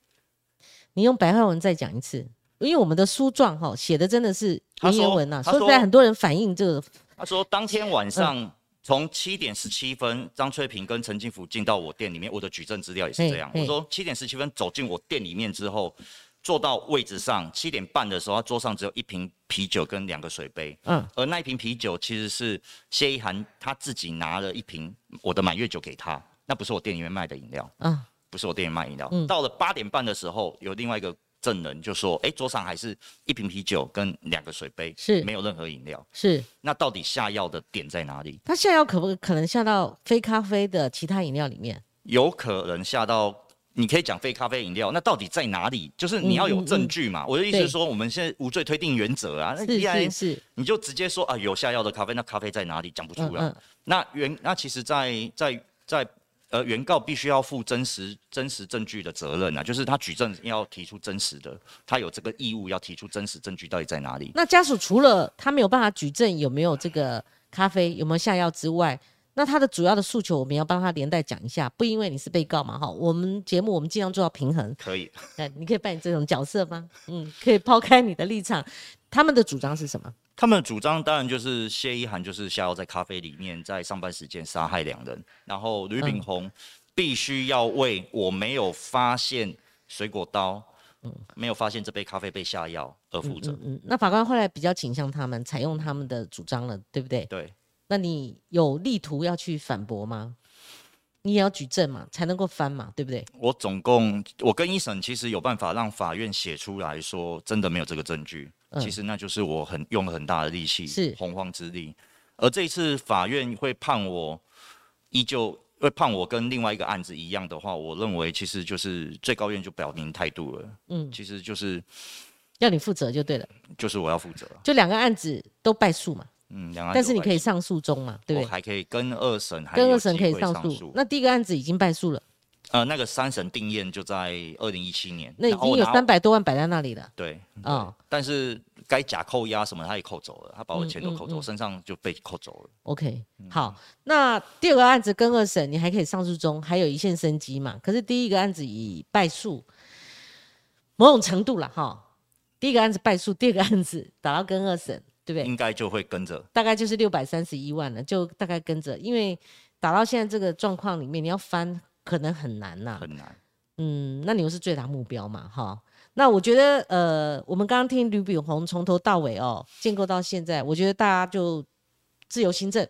你用白话文再讲一次，因为我们的书状哈写的真的是文言文呐。说实在，很多人反映这个。他说当天晚上从七点十七分，张翠萍跟陈金福进到我店里面，我的举证资料也是这样。我说七点十七分走进我店里面之后。坐到位置上，七点半的时候，他桌上只有一瓶啤酒跟两个水杯。嗯，而那一瓶啤酒其实是谢一涵他自己拿了一瓶我的满月酒给他，那不是我店里面卖的饮料。嗯，不是我店里卖饮料。到了八点半的时候，有另外一个证人就说：“哎，桌上还是一瓶啤酒跟两个水杯，是没有任何饮料。”是。那到底下药的点在哪里？他下药可不可能下到非咖啡的其他饮料里面？有可能下到。你可以讲非咖啡饮料，那到底在哪里？就是你要有证据嘛。我的意思是说，我们现在无罪推定原则啊，那既然是你就直接说啊，有下药的咖啡，那咖啡在哪里？讲不出来。那原那其实，在在在呃，原告必须要负真实真实证据的责任啊，就是他举证要提出真实的，他有这个义务要提出真实证据到底在哪里。那家属除了他没有办法举证有没有这个咖啡有没有下药之外，那他的主要的诉求，我们要帮他连带讲一下，不因为你是被告嘛，哈，我们节目我们尽量做到平衡。可以，<laughs> 哎，你可以扮演这种角色吗？嗯，可以抛开你的立场，他们的主张是什么？他们的主张当然就是谢一涵就是下药在咖啡里面，在上班时间杀害两人，然后吕炳宏必须要为我没有发现水果刀，嗯，没有发现这杯咖啡被下药而负责。嗯，那法官后来比较倾向他们采用他们的主张了，对不对？对。那你有力图要去反驳吗？你也要举证嘛，才能够翻嘛，对不对？我总共，我跟一审其实有办法让法院写出来说，真的没有这个证据。其实那就是我很用了很大的力气，是洪荒之力。而这一次法院会判我，依旧会判我跟另外一个案子一样的话，我认为其实就是最高院就表明态度了。嗯，其实就是要你负责就对了，就是我要负责，就两个案子都败诉嘛。嗯，但是你可以上诉中嘛，对不对？还可以跟二审，跟二审可以上诉。那第一个案子已经败诉了。呃，那个三审定验就在二零一七年，那已经有三百多万摆在那里了。对，啊，但是该假扣押什么他也扣走了，他把我嗯钱都扣走，嗯嗯身上就被扣走了。OK，好，嗯那第二个案子跟二审你还可以上诉中，还有一线生机嘛。可是第一个案子已败诉，某种程度了哈。第一个案子败诉，第二个案子打到跟二审，对不对？应该就会跟着。大概就是六百三十一万了，就大概跟着，因为打到现在这个状况里面，你要翻可能很难呐、很难。嗯，那你又是最大目标嘛，哈。那我觉得，呃，我们刚刚听吕炳宏从头到尾哦，建构到现在，我觉得大家就自由新政，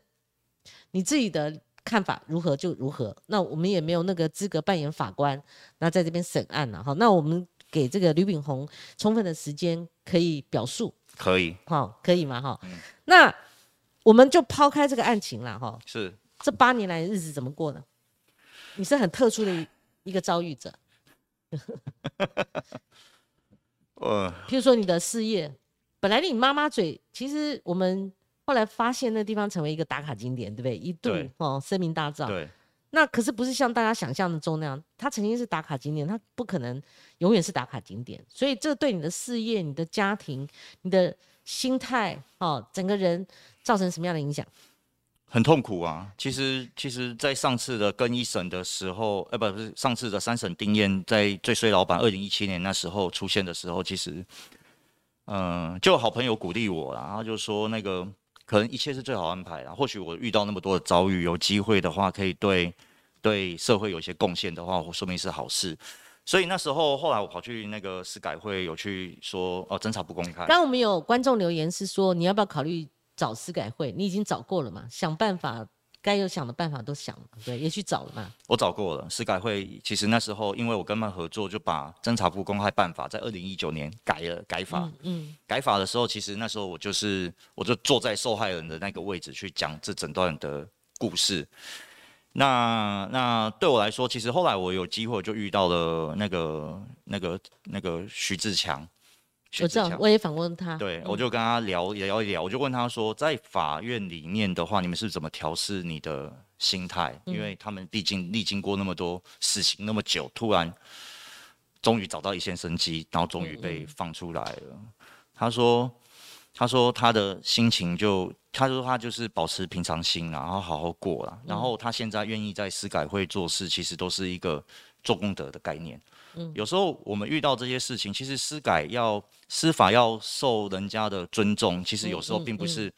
你自己的看法如何就如何。那我们也没有那个资格扮演法官，那在这边审案了哈。那我们给这个吕炳宏充分的时间可以表述，可以哦，可以嘛？哈，那我们就抛开这个案情了哈。是这八年来的日子怎么过的？你是很特殊的一一个遭遇者。<laughs> 呃，譬如说你的事业，本来你妈妈嘴，其实我们后来发现那地方成为一个打卡景点，对不对？一度对哦声名大噪。对，那可是不是像大家想象的中那样，它曾经是打卡景点，它不可能永远是打卡景点。所以这对你的事业、你的家庭、你的心态哦，整个人造成什么样的影响？很痛苦啊。其实，其实，在上次的更一审的时候，呃，不是上次的三审定验，在最衰老板二零一七年那时候出现的时候，其实，嗯、就好朋友鼓励我，然后就说那个可能一切是最好安排啦。或许我遇到那么多的遭遇，有机会的话，可以对对社会有一些贡献的话，我说明是好事。所以那时候，后来我跑去那个司改会，有去说，哦，侦查不公开刚。刚我们有观众留言是说，你要不要考虑找司改会？你已经找过了嘛？想办法，该有想的办法都想了，对，也去找了嘛。我找过了，司改会其实那时候因为我跟他们合作，就把侦查不公开办法在二零一九年改了改法。嗯嗯改法的时候，其实那时候我就是我就坐在受害人的那个位置去讲这整段的故事。那那对我来说，其实后来我有机会就遇到了那个那个那个徐志强，徐我知道，我也访问他。对，嗯我就跟他聊聊一聊，我就问他说，在法院里面的话，你们是怎么调试你的心态？因为他们毕竟历经过那么多死刑那么久，突然终于找到一线生机，然后终于被放出来了。他说，他说他的心情就，他说他就是保持平常心啊，然后好好过啦。然后他现在愿意在司改会做事，其实都是一个做功德的概念。有时候我们遇到这些事情，其实司改要司法要受人家的尊重，其实有时候并不是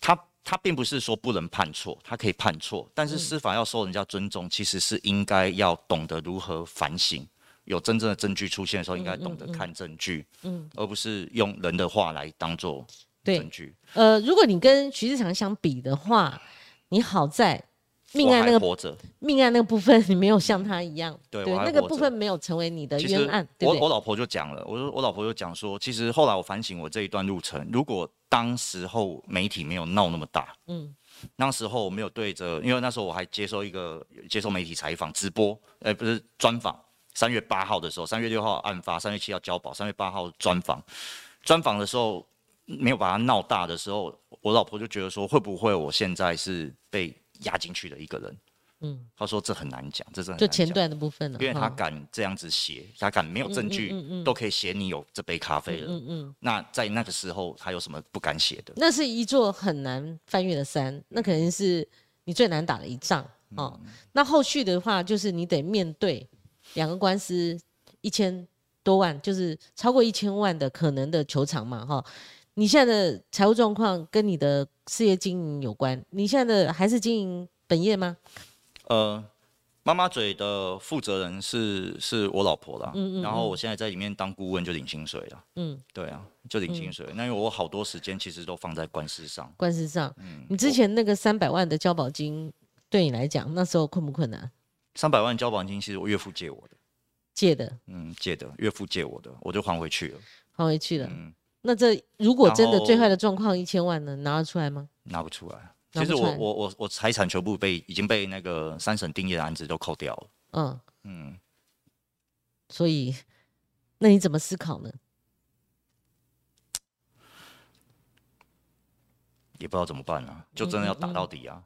他他并不是说不能判错，他可以判错，但是司法要受人家尊重，其实是应该要懂得如何反省。有真正的证据出现的时候，应该懂得看证据，嗯而不是用人的话来当做证，据。呃，如果你跟徐志强相比的话，你好在命案那个活着，命案那个部分，你没有像他一样，对我那个部分没有成为你的冤案？我我老婆就讲了，我说我老婆就讲说，其实后来我反省我这一段路程，如果当时候媒体没有闹那么大，嗯那时候我没有对着，因为那时候我还接受一个接受媒体采访直播，呃，不是专访。三月八号的时候，三月六号案发，三月七号交保，三月八号专访。专访的时候没有把它闹大的时候，我老婆就觉得说，会不会我现在是被压进去的一个人？嗯，他说这很难讲，这真的很就前段的部分了，因为他敢这样子写，他敢没有证据、嗯嗯都可以写你有这杯咖啡了。嗯嗯，那在那个时候，他有什么不敢写的？那是一座很难翻越的山，那肯定是你最难打的一仗哦。嗯那后续的话，就是你得面对两个官司一千多万，就是超过一千万的可能的球场嘛，哈。你现在的财务状况跟你的事业经营有关，你现在的还是经营本业吗？呃，妈妈嘴的负责人是是我老婆啦，嗯嗯然后我现在在里面当顾问就领薪水了。嗯，对啊，就领薪水。那因为我好多时间其实都放在官司上。官司上，嗯，你之前那个三百万的交保金，对你来讲那时候困不困难？三百万交保金，其实我岳父借我的，借的嗯，借的，岳父借我的，我就还回去了。还回去了。嗯，那这如果真的最坏的状况一千万呢，拿得出来吗？拿不出来。其实我我我我财产全部被已经被那个三审定义的案子都扣掉了。嗯，嗯，所以那你怎么思考呢？也不知道怎么办啊，就真的要打到底啊。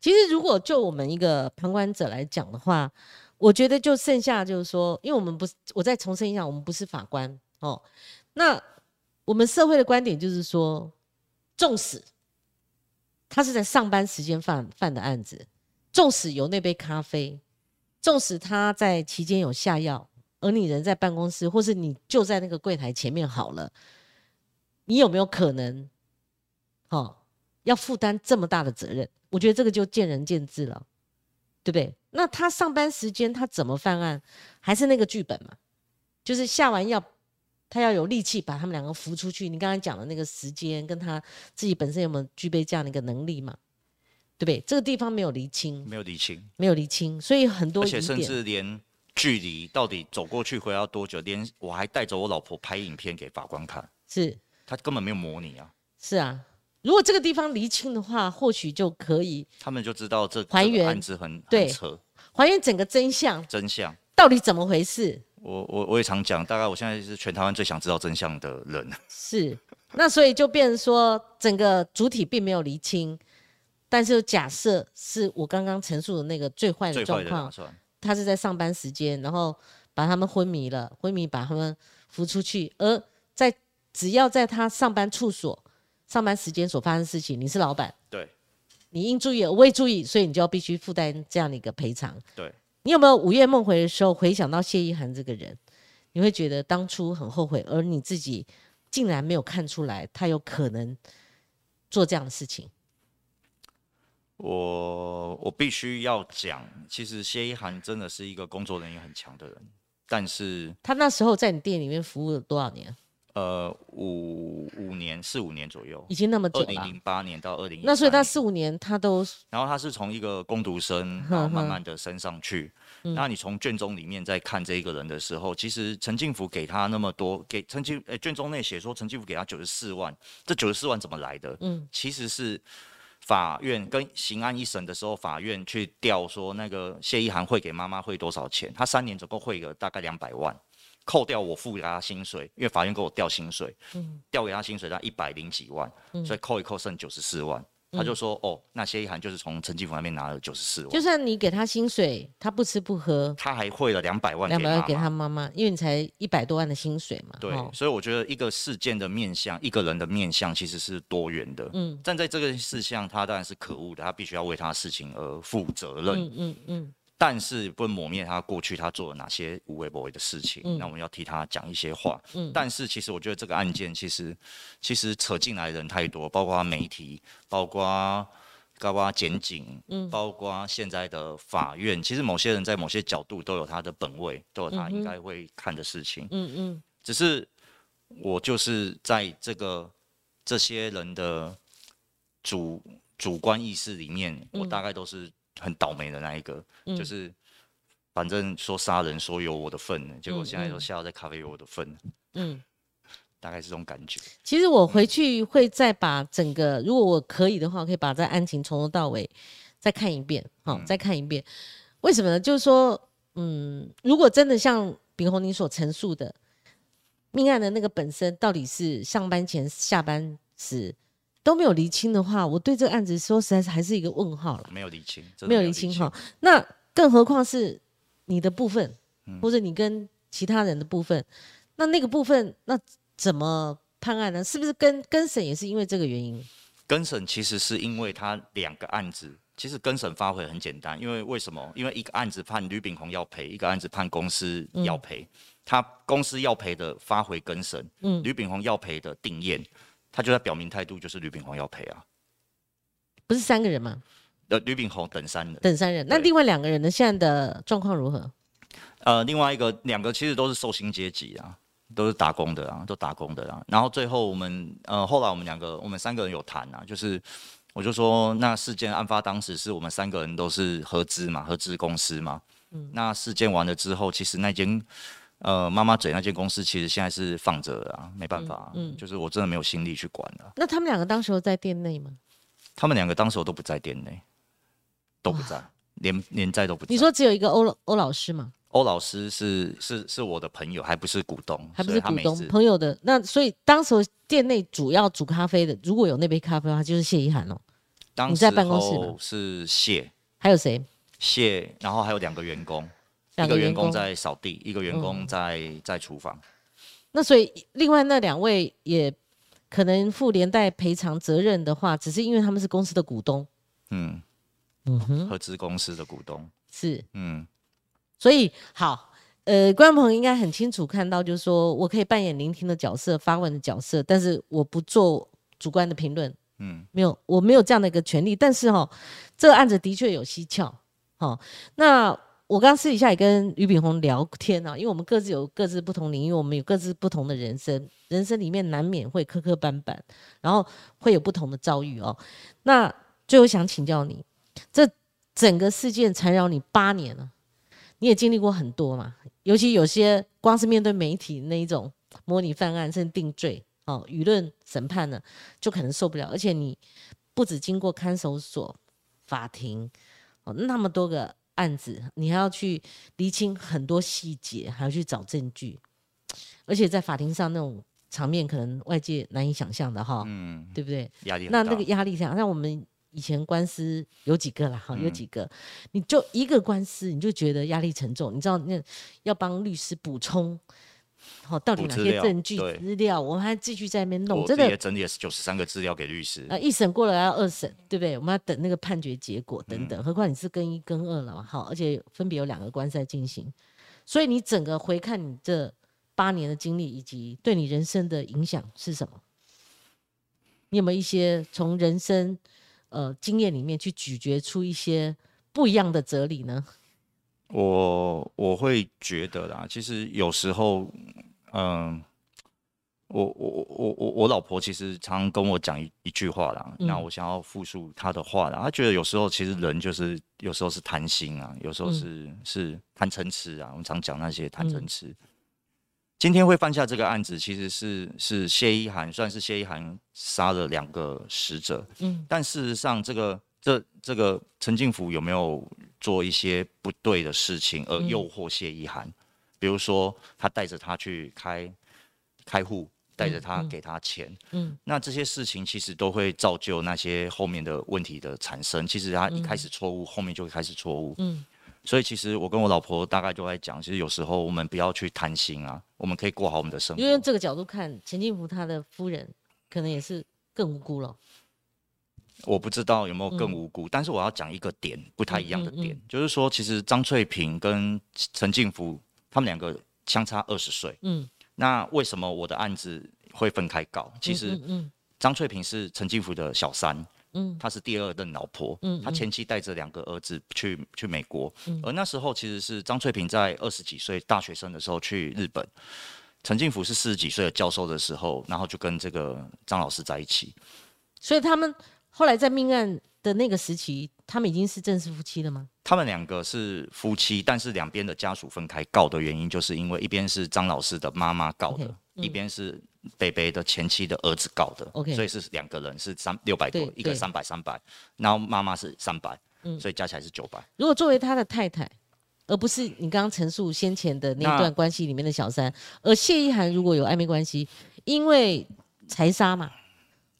其实如果就我们一个旁观者来讲的话，我觉得就剩下就是说，因为我们不是，我再重申一下，我们不是法官哦。那我们社会的观点就是说，纵使他是在上班时间犯犯的案子，纵使有那杯咖啡，纵使他在期间有下药，而你人在办公室，或是你就在那个柜台前面好了，你有没有可能，哦，要负担这么大的责任？我觉得这个就见仁见智了，对不对？那他上班时间他怎么犯案，还是那个剧本嘛？就是下完药，他要有力气把他们两个扶出去。你刚才讲的那个时间，跟他自己本身有没有具备这样的一个能力嘛？对不对？这个地方没有厘清，没有厘清，没有厘清，所以很多而且甚至连距离到底走过去回要多久，连我还带着我老婆拍影片给法官看，是他根本没有模拟啊，是啊。如果这个地方厘清的话，或许就可以他们就知道这还原这个案子很对很扯，还原整个真相，真相。到底怎么回事？我我我也常讲，大概我现在是全台湾最想知道真相的人。<laughs> 是，那所以就变成说，整个主体并没有厘清，但是假设是我刚刚陈述的那个最坏的状况，他是在上班时间，然后把他们昏迷了，昏迷把他们扶出去，而在只要在他上班处所、上班时间所发生事情，你是老板，对你应注意而未注意，所以你就要必须负担这样的一个赔偿。对，你有没有午夜梦回的时候回想到谢依涵这个人，你会觉得当初很后悔，而你自己竟然没有看出来他有可能做这样的事情？我我必须要讲，其实谢依涵真的是一个工作能力很强的人，但是他那时候在你店里面服务了多少年？呃五五年四五年左右已，经那么久了。二零零八年到二零，那所以他四五年他都然后他是从一个攻读生，然后慢慢的升上去。那你从卷宗里面在看这一个人的时候，其实陈进福给他那么多，给陈进呃卷宗内写说陈进福给他九十四万，这九十四万怎么来的？嗯，其实是法院跟刑案一审的时候，法院去调说那个谢依涵会给妈妈汇多少钱，他三年总共汇了大概两百万。扣掉我付给他薪水，因为法院给我调薪水，调给他薪水他一百零几万，所以扣一扣剩九十四万。他就说：“哦，那谢一涵就是从陈继福那边拿了九十四万，就算你给他薪水，他不吃不喝，他还汇了两百万两百万给他妈。妈妈，因为你才一百多万的薪水嘛。对，哦所以我觉得一个事件的面向，一个人的面向其实是多元的。嗯，站在这个事项，他当然是可恶的，他必须要为他的事情而负责任。嗯嗯嗯，但是不能抹灭他过去他做了哪些无微不为的事情。嗯那我们要替他讲一些话。嗯但是其实我觉得这个案件其实其实扯进来的人太多，包括媒体，包括包括检警，嗯包括现在的法院。其实某些人在某些角度都有他的本位，都有他应该会看的事情。嗯嗯，只是我就是在这个这些人的主主观意识里面，我嗯大概都是很倒霉的那一个，就是反正说杀人说有我的份，结果现在说下在咖啡有我的份，嗯，大概是这种感觉。其实我回去会再把整个，如果我可以的话，我可以把这案情从头到尾再看一遍，好、再看一遍。为什么呢？就是说，嗯，如果真的像炳宏你所陈述的，命案的那个本身到底是上班前、下班时都没有厘清的话，我对这个案子说实在是还是一个问号了。没有厘清，没有厘清哈。那更何况是你的部分，嗯或者你跟其他人的部分，那那个部分那怎么判案呢？是不是跟跟审也是因为这个原因？跟审其实是因为他两个案子，其实跟审发回很简单，因为为什么？因为一个案子判吕炳宏要赔，一个案子判公司要赔，他公司要赔的发回跟审，嗯吕炳宏要赔的定验，他就在表明态度，就是吕炳宏要赔啊。不是三个人吗？呃，吕炳宏等三人，等三人，那另外两个人呢？现在的状况如何？呃，另外一个两个其实都是受薪阶级啊，都是打工的啊，都打工的啊。然后最后我们呃，后来我们两个，我们三个人有谈啊，就是我就说，那事件案发当时是我们三个人都是合资嘛，合资公司嘛。嗯。那事件完了之后，其实那间呃妈妈嘴那间公司，其实现在是放着的啊，没办法、啊，嗯就是我真的没有心力去管了、那他们两个当时候在店内吗？他们两个当时候都不在店内，都不在，连连在都不在。你说只有一个欧欧老师吗，欧老师是是是我的朋友，还不是股东，还不是股东朋友的？那所以当时候店内主要煮咖啡的，如果有那杯咖啡的话，就是谢依涵哦。当你在办公室是谢还有谁？谢，然后还有两个员工，一个员工在扫地，一个员工在、在厨房。那所以另外那两位也可能负连带赔偿责任的话，只是因为他们是公司的股东。嗯，嗯哼，合资公司的股东，是，嗯，所以好，呃，观众朋友应该很清楚看到，就是说我可以扮演聆听的角色、发问的角色，但是我不做主观的评论。嗯，没有，我没有这样的一个权利。但是哈、这个案子的确有蹊跷。好、那我刚刚私底下也跟俞炳宏聊天啊，因为我们各自有各自不同领域，我们有各自不同的人生，人生里面难免会磕磕绊绊，然后会有不同的遭遇哦。那最后想请教你，这整个事件缠绕你八年了，你也经历过很多嘛，尤其有些光是面对媒体那一种模拟犯案甚至定罪，哦，舆论审判呢，就可能受不了。而且你不止经过看守所、法庭，哦，那么多个案子，你还要去厘清很多细节，还要去找证据，而且在法庭上那种场面，可能外界难以想象的哈，嗯，对不对？压力那那个压力下，像我们以前官司有几个啦，哈，有嗯几个，你就一个官司，你就觉得压力沉重。你知道，那要帮律师补充，好，到底哪些证据资料，我们还继续在那边弄，我的。整理了九十三个资料给律师，啊，一审过了要二审，对不对？我们要等那个判决结果等嗯等。何况你是跟一跟二了嘛，好，而且分别有两个官司在进行，所以你整个回看你这八年的经历，以及对你人生的影响是什么？你有没有一些从人生呃经验里面去咀嚼出一些不一样的哲理呢？我我会觉得啦，其实有时候，嗯、我我我我我老婆其实常常跟我讲一一句话啦，那嗯。我想要复述她的话啦，她觉得有时候其实人就是有时候是贪心啊，有时候嗯。是、是贪嗔痴啊，我们常讲那些贪嗔嗯。痴。今天会犯下这个案子，其实是是谢一涵，算是谢一涵杀了两个死者，嗯。但事实上，这个这这个陈进福有没有做一些不对的事情而嗯诱惑谢依涵？比如说，他带着他去开开户，带着他嗯给他钱，嗯那这些事情其实都会造就那些后面的问题的产生。其实他一开始错误，后面就会开始错误。嗯所以其实我跟我老婆大概就在讲，其实有时候我们不要去贪心啊，我们可以过好我们的生活。因为这个角度看，陈进福他的夫人可能也是更无辜了。我不知道有没有更嗯。无辜，但是我要讲一个点不太一样的嗯嗯点，就是说，其实张翠萍跟陈进福他们两个相差二十岁，嗯，那为什么我的案子会分开告？其实张翠萍是陈进福的小三，嗯。她是第二任老婆，嗯她前妻带着两个儿子去去美国，嗯。而那时候其实是张翠萍在二十几岁大学生的时候去日本，陈进福是四十几岁的教授的时候，然后就跟这个张老师在一起。所以他们后来在命案的那个时期，他们已经是正式夫妻了吗？他们两个是夫妻，但是两边的家属分开告的原因，就是因为一边是张老师的妈妈告的一边是北北的前妻的儿子告的 OK 所以是两个人是三六百多一个三百三百，然后妈妈是三百、嗯所以加起来是九百。如果作为他的太太，而不是你刚刚陈述先前的那那段关系里面的小三，而谢依涵如果有暧昧关系，因为财杀嘛，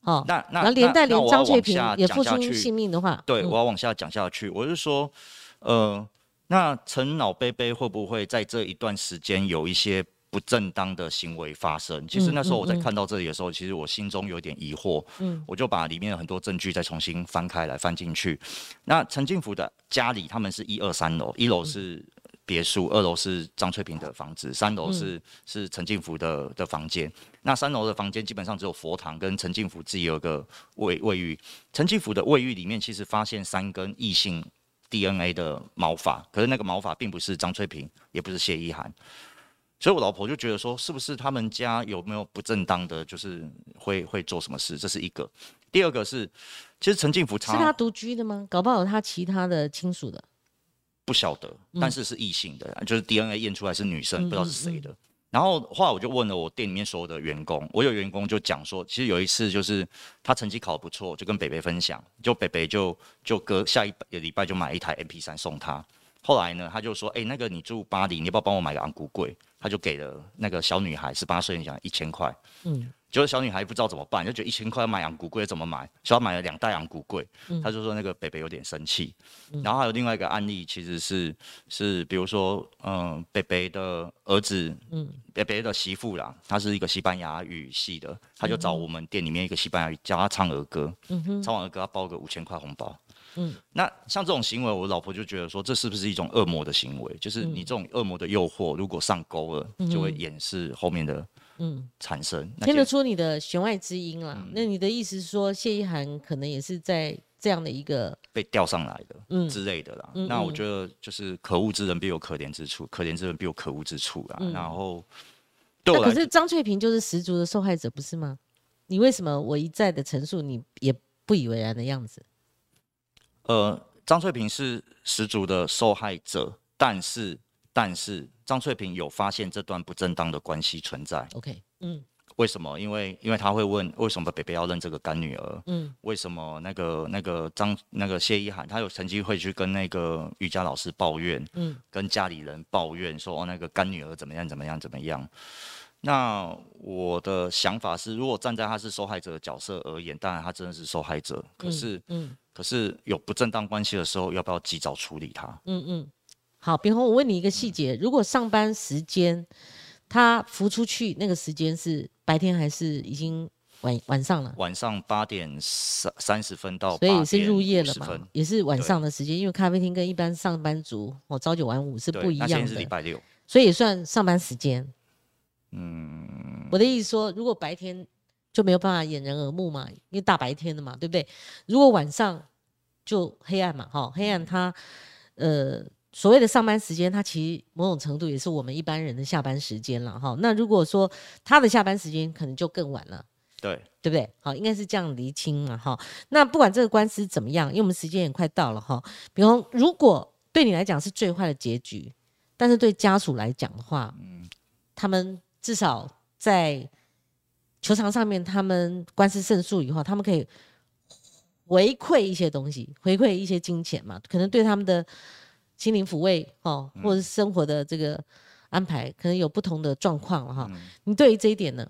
哦，那那然后连带连张翠萍也付出性命的话，对，嗯我要往下讲下去。我是说，呃，那陈老贝贝会不会在这一段时间有一些不正当的行为发生？其实嗯那时候我在看到这里的时候，其实我心中有点疑惑，嗯我就把里面的很多证据再重新翻开来翻进去。那陈进福的家里，他们是一二三楼，一楼是。别墅二楼是张翠萍的房子，三楼是、是陈进福的的房间。那三楼的房间基本上只有佛堂跟陈进福自己有个卫卫浴。陈进福的卫浴里面其实发现三根异性 DNA 的毛发，可是那个毛发并不是张翠萍，也不是谢依涵。所以我老婆就觉得说，是不是他们家有没有不正当的，就是会会做什么事？这是一个。第二个是，其实陈进福是他独居的吗？搞不好他其他的亲属的。不晓得，但是是异性的，就是 DNA 验出来是女生，嗯不知道是谁的。然后后来我就问了我店里面所有的员工，我有员工就讲说，其实有一次就是他成绩考得不错，就跟北北分享，就北北就就隔下一个礼拜就买一台 MP 三送他。后来呢，他就说，哎、那个你住巴黎，你要不要帮我买个昂古柜？他就给了那个小女孩十八岁，你想一千块。嗯，就是小女孩不知道怎么办，就觉得一千块买养骨龟怎么买？小孩买了两袋养骨龟，他就说那个北北有点生气。然后还有另外一个案例，其实是是比如说，嗯，北北的儿子，嗯，北北的媳妇啦，她是一个西班牙语系的，她就找我们店里面一个西班牙语教他唱儿歌，唱完儿歌他包个五千块红包。嗯，那像这种行为，我老婆就觉得说，这是不是一种恶魔的行为？就是你这种恶魔的诱惑，如果上钩了，就会掩饰后面的。嗯，产生听得出你的弦外之音了。那你的意思是说，谢依涵可能也是在这样的一个被钓上来的，嗯之类的啦。那我觉得就是可恶之人必有可怜之处，可怜之人必有可恶之处啦。然后，那可是张翠萍就是十足的受害者，不是吗？你为什么我一再的陈述，你也不以为然的样子？呃，张翠萍是十足的受害者，但是。但是张翠萍有发现这段不正当的关系存在。OK，嗯，为什么？因为因为他会问为什么北北要认这个干女儿？嗯，为什么那个那个张那个谢依涵，他有曾经会去跟那个瑜伽老师抱怨，嗯，跟家里人抱怨说哦那个干女儿怎么样怎么样怎么样。那我的想法是，如果站在他是受害者的角色而言，当然他真的是受害者。可是，嗯，可是有不正当关系的时候，要不要及早处理他？嗯嗯。好，炳宏，我问你一个细节：如果上班时间他浮出去，那个时间是白天还是已经晚晚上了？晚上八点三三十分到，所以是入夜了嘛？也是晚上的时间，因为咖啡厅跟一般上班族哦朝九晚五是不一样的。是礼拜六，所以也算上班时间。嗯，我的意思说，如果白天就没有办法掩人耳目嘛，因为大白天的嘛，对不对？如果晚上就黑暗嘛，哈，黑暗它呃。所谓的上班时间，它其实某种程度也是我们一般人的下班时间了哈。那如果说他的下班时间可能就更晚了，对对不对？好，应该是这样厘清嘛哈。那不管这个官司怎么样，因为我们时间也快到了哈。比方，如果对你来讲是最坏的结局，但是对家属来讲的话，嗯，他们至少在球场上面，他们官司胜诉以后，他们可以回馈一些东西，回馈一些金钱嘛，可能对他们的。心灵抚慰哦，或者是生活的这个安排，可能有不同的状况了哈。你对于这一点呢？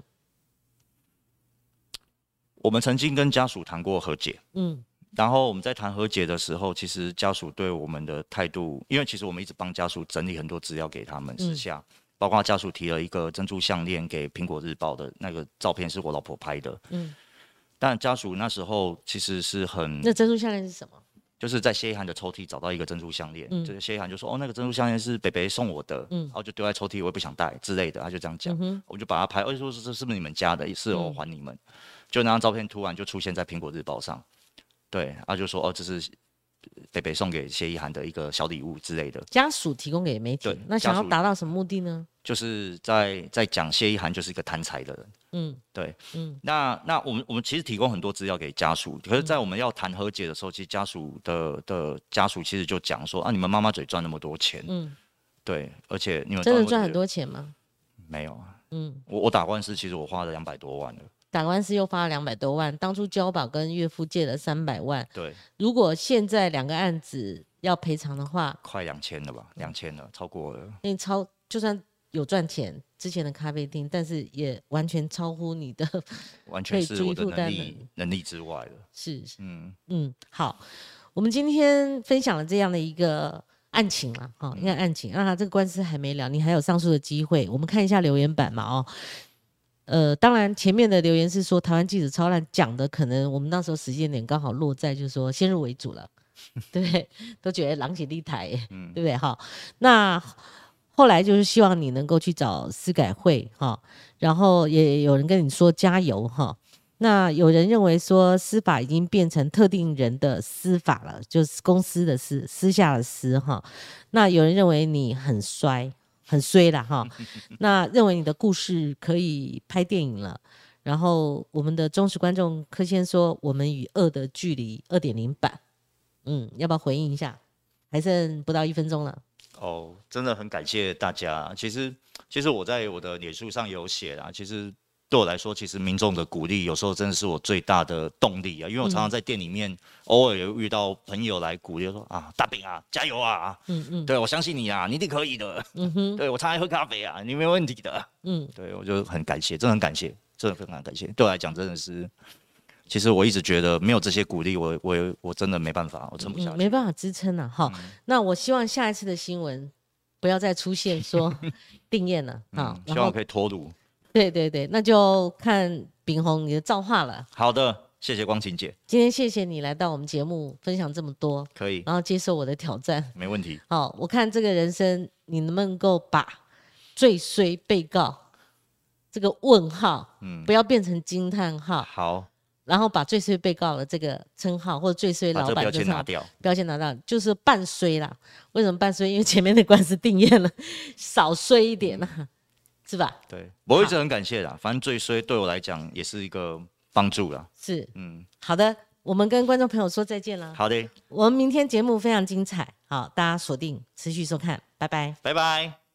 我们曾经跟家属谈过和解，嗯，然后我们在谈和解的时候，其实家属对我们的态度，因为其实我们一直帮家属整理很多资料给他们私下，包括家属提了一个珍珠项链给苹果日报的那个照片是我老婆拍的，嗯，但家属那时候其实是很，那珍珠项链是什么？就是在谢一涵的抽屉找到一个珍珠项链，就是谢依涵就说：“哦，那个珍珠项链是北北送我的，然后就丢在抽屉，我也不想戴之类的。”他就这样讲，我就把它拍，而且说是这是不是你们家的？是我还你们。就那张照片突然就出现在苹果日报上，对，他就说：“哦，这是北北送给谢一涵的一个小礼物之类的。”家属提供给媒体，那想要达到什么目的呢？就是在在讲谢一涵就是一个贪财的人。嗯，对，嗯，那那我们我们其实提供很多资料给家属，可是，在我们要谈和解的时候，其实家属的的家属其实就讲说啊，你们妈妈嘴赚那么多钱，嗯，对，而且你们真的赚很多钱吗？没有啊，嗯，我我打官司，其实我花了两百多万了，打官司又花了两百多万，当初交保跟岳父借了三百万，对，如果现在两个案子要赔偿的话，快两千了吧，两千了，超过了，那超就算。有赚钱之前的咖啡厅，但是也完全超乎你的 <laughs> 完全是我的能力能力之外了。是，嗯嗯，好，我们今天分享了这样的一个案情了，哈，应该案情啊，这个官司还没了，你还有上诉的机会。我们看一下留言板嘛，哦，呃，当然前面的留言是说台湾记者超烂，讲的可能我们那时候时间点刚好落在就是说先入为主了，<laughs> 对，都觉得狼藉立台，嗯，对不对？哈，那。后来就是希望你能够去找司改会哈，然后也有人跟你说加油哈。那有人认为说司法已经变成特定人的司法了，就是公司的私私下的私哈。那有人认为你很衰很衰了哈。<laughs> 那认为你的故事可以拍电影了。然后我们的忠实观众柯先说我们与恶的距离二点零版，嗯，要不要回应一下？还剩不到一分钟了。哦，真的很感谢大家。其实，其实我在我的脸书上有写啦。其实对我来说，其实民众的鼓励有时候真的是我最大的动力啊。因为我常常在店里面，偶尔有遇到朋友来鼓励，说啊，大饼啊，加油啊，嗯嗯，对我相信你啊，你一定可以的。嗯哼，对我常来喝咖啡啊，你没问题的。嗯，对我就很感谢，真的很感谢。真的非常感谢。对我来讲，真的是，其实我一直觉得没有这些鼓励，我我我真的没办法，我撑不下嗯，去。没办法支撑了哈。那我希望下一次的新闻不要再出现说 <laughs> 定验了啊嗯，，希望可以脱乳。对对对，那就看炳宏你的造化了。好的，谢谢光晴姐，今天谢谢你来到我们节目分享这么多，可以，然后接受我的挑战。没问题。好，我看这个人生你能不能够把最衰被告这个问号，嗯不要变成惊叹号，好，然后把最衰被告的这个称号或者最衰老板的称号签拿掉。标签拿掉，就是半衰啦。为什么半衰？因为前面的官司定验了，<laughs> 少衰一点啦，是吧？对，我一直很感谢啦。反正最衰对我来讲也是一个帮助啦。是嗯，好的，我们跟观众朋友说再见了。好的，我们明天节目非常精彩，好，大家锁定持续收看，拜拜。拜拜。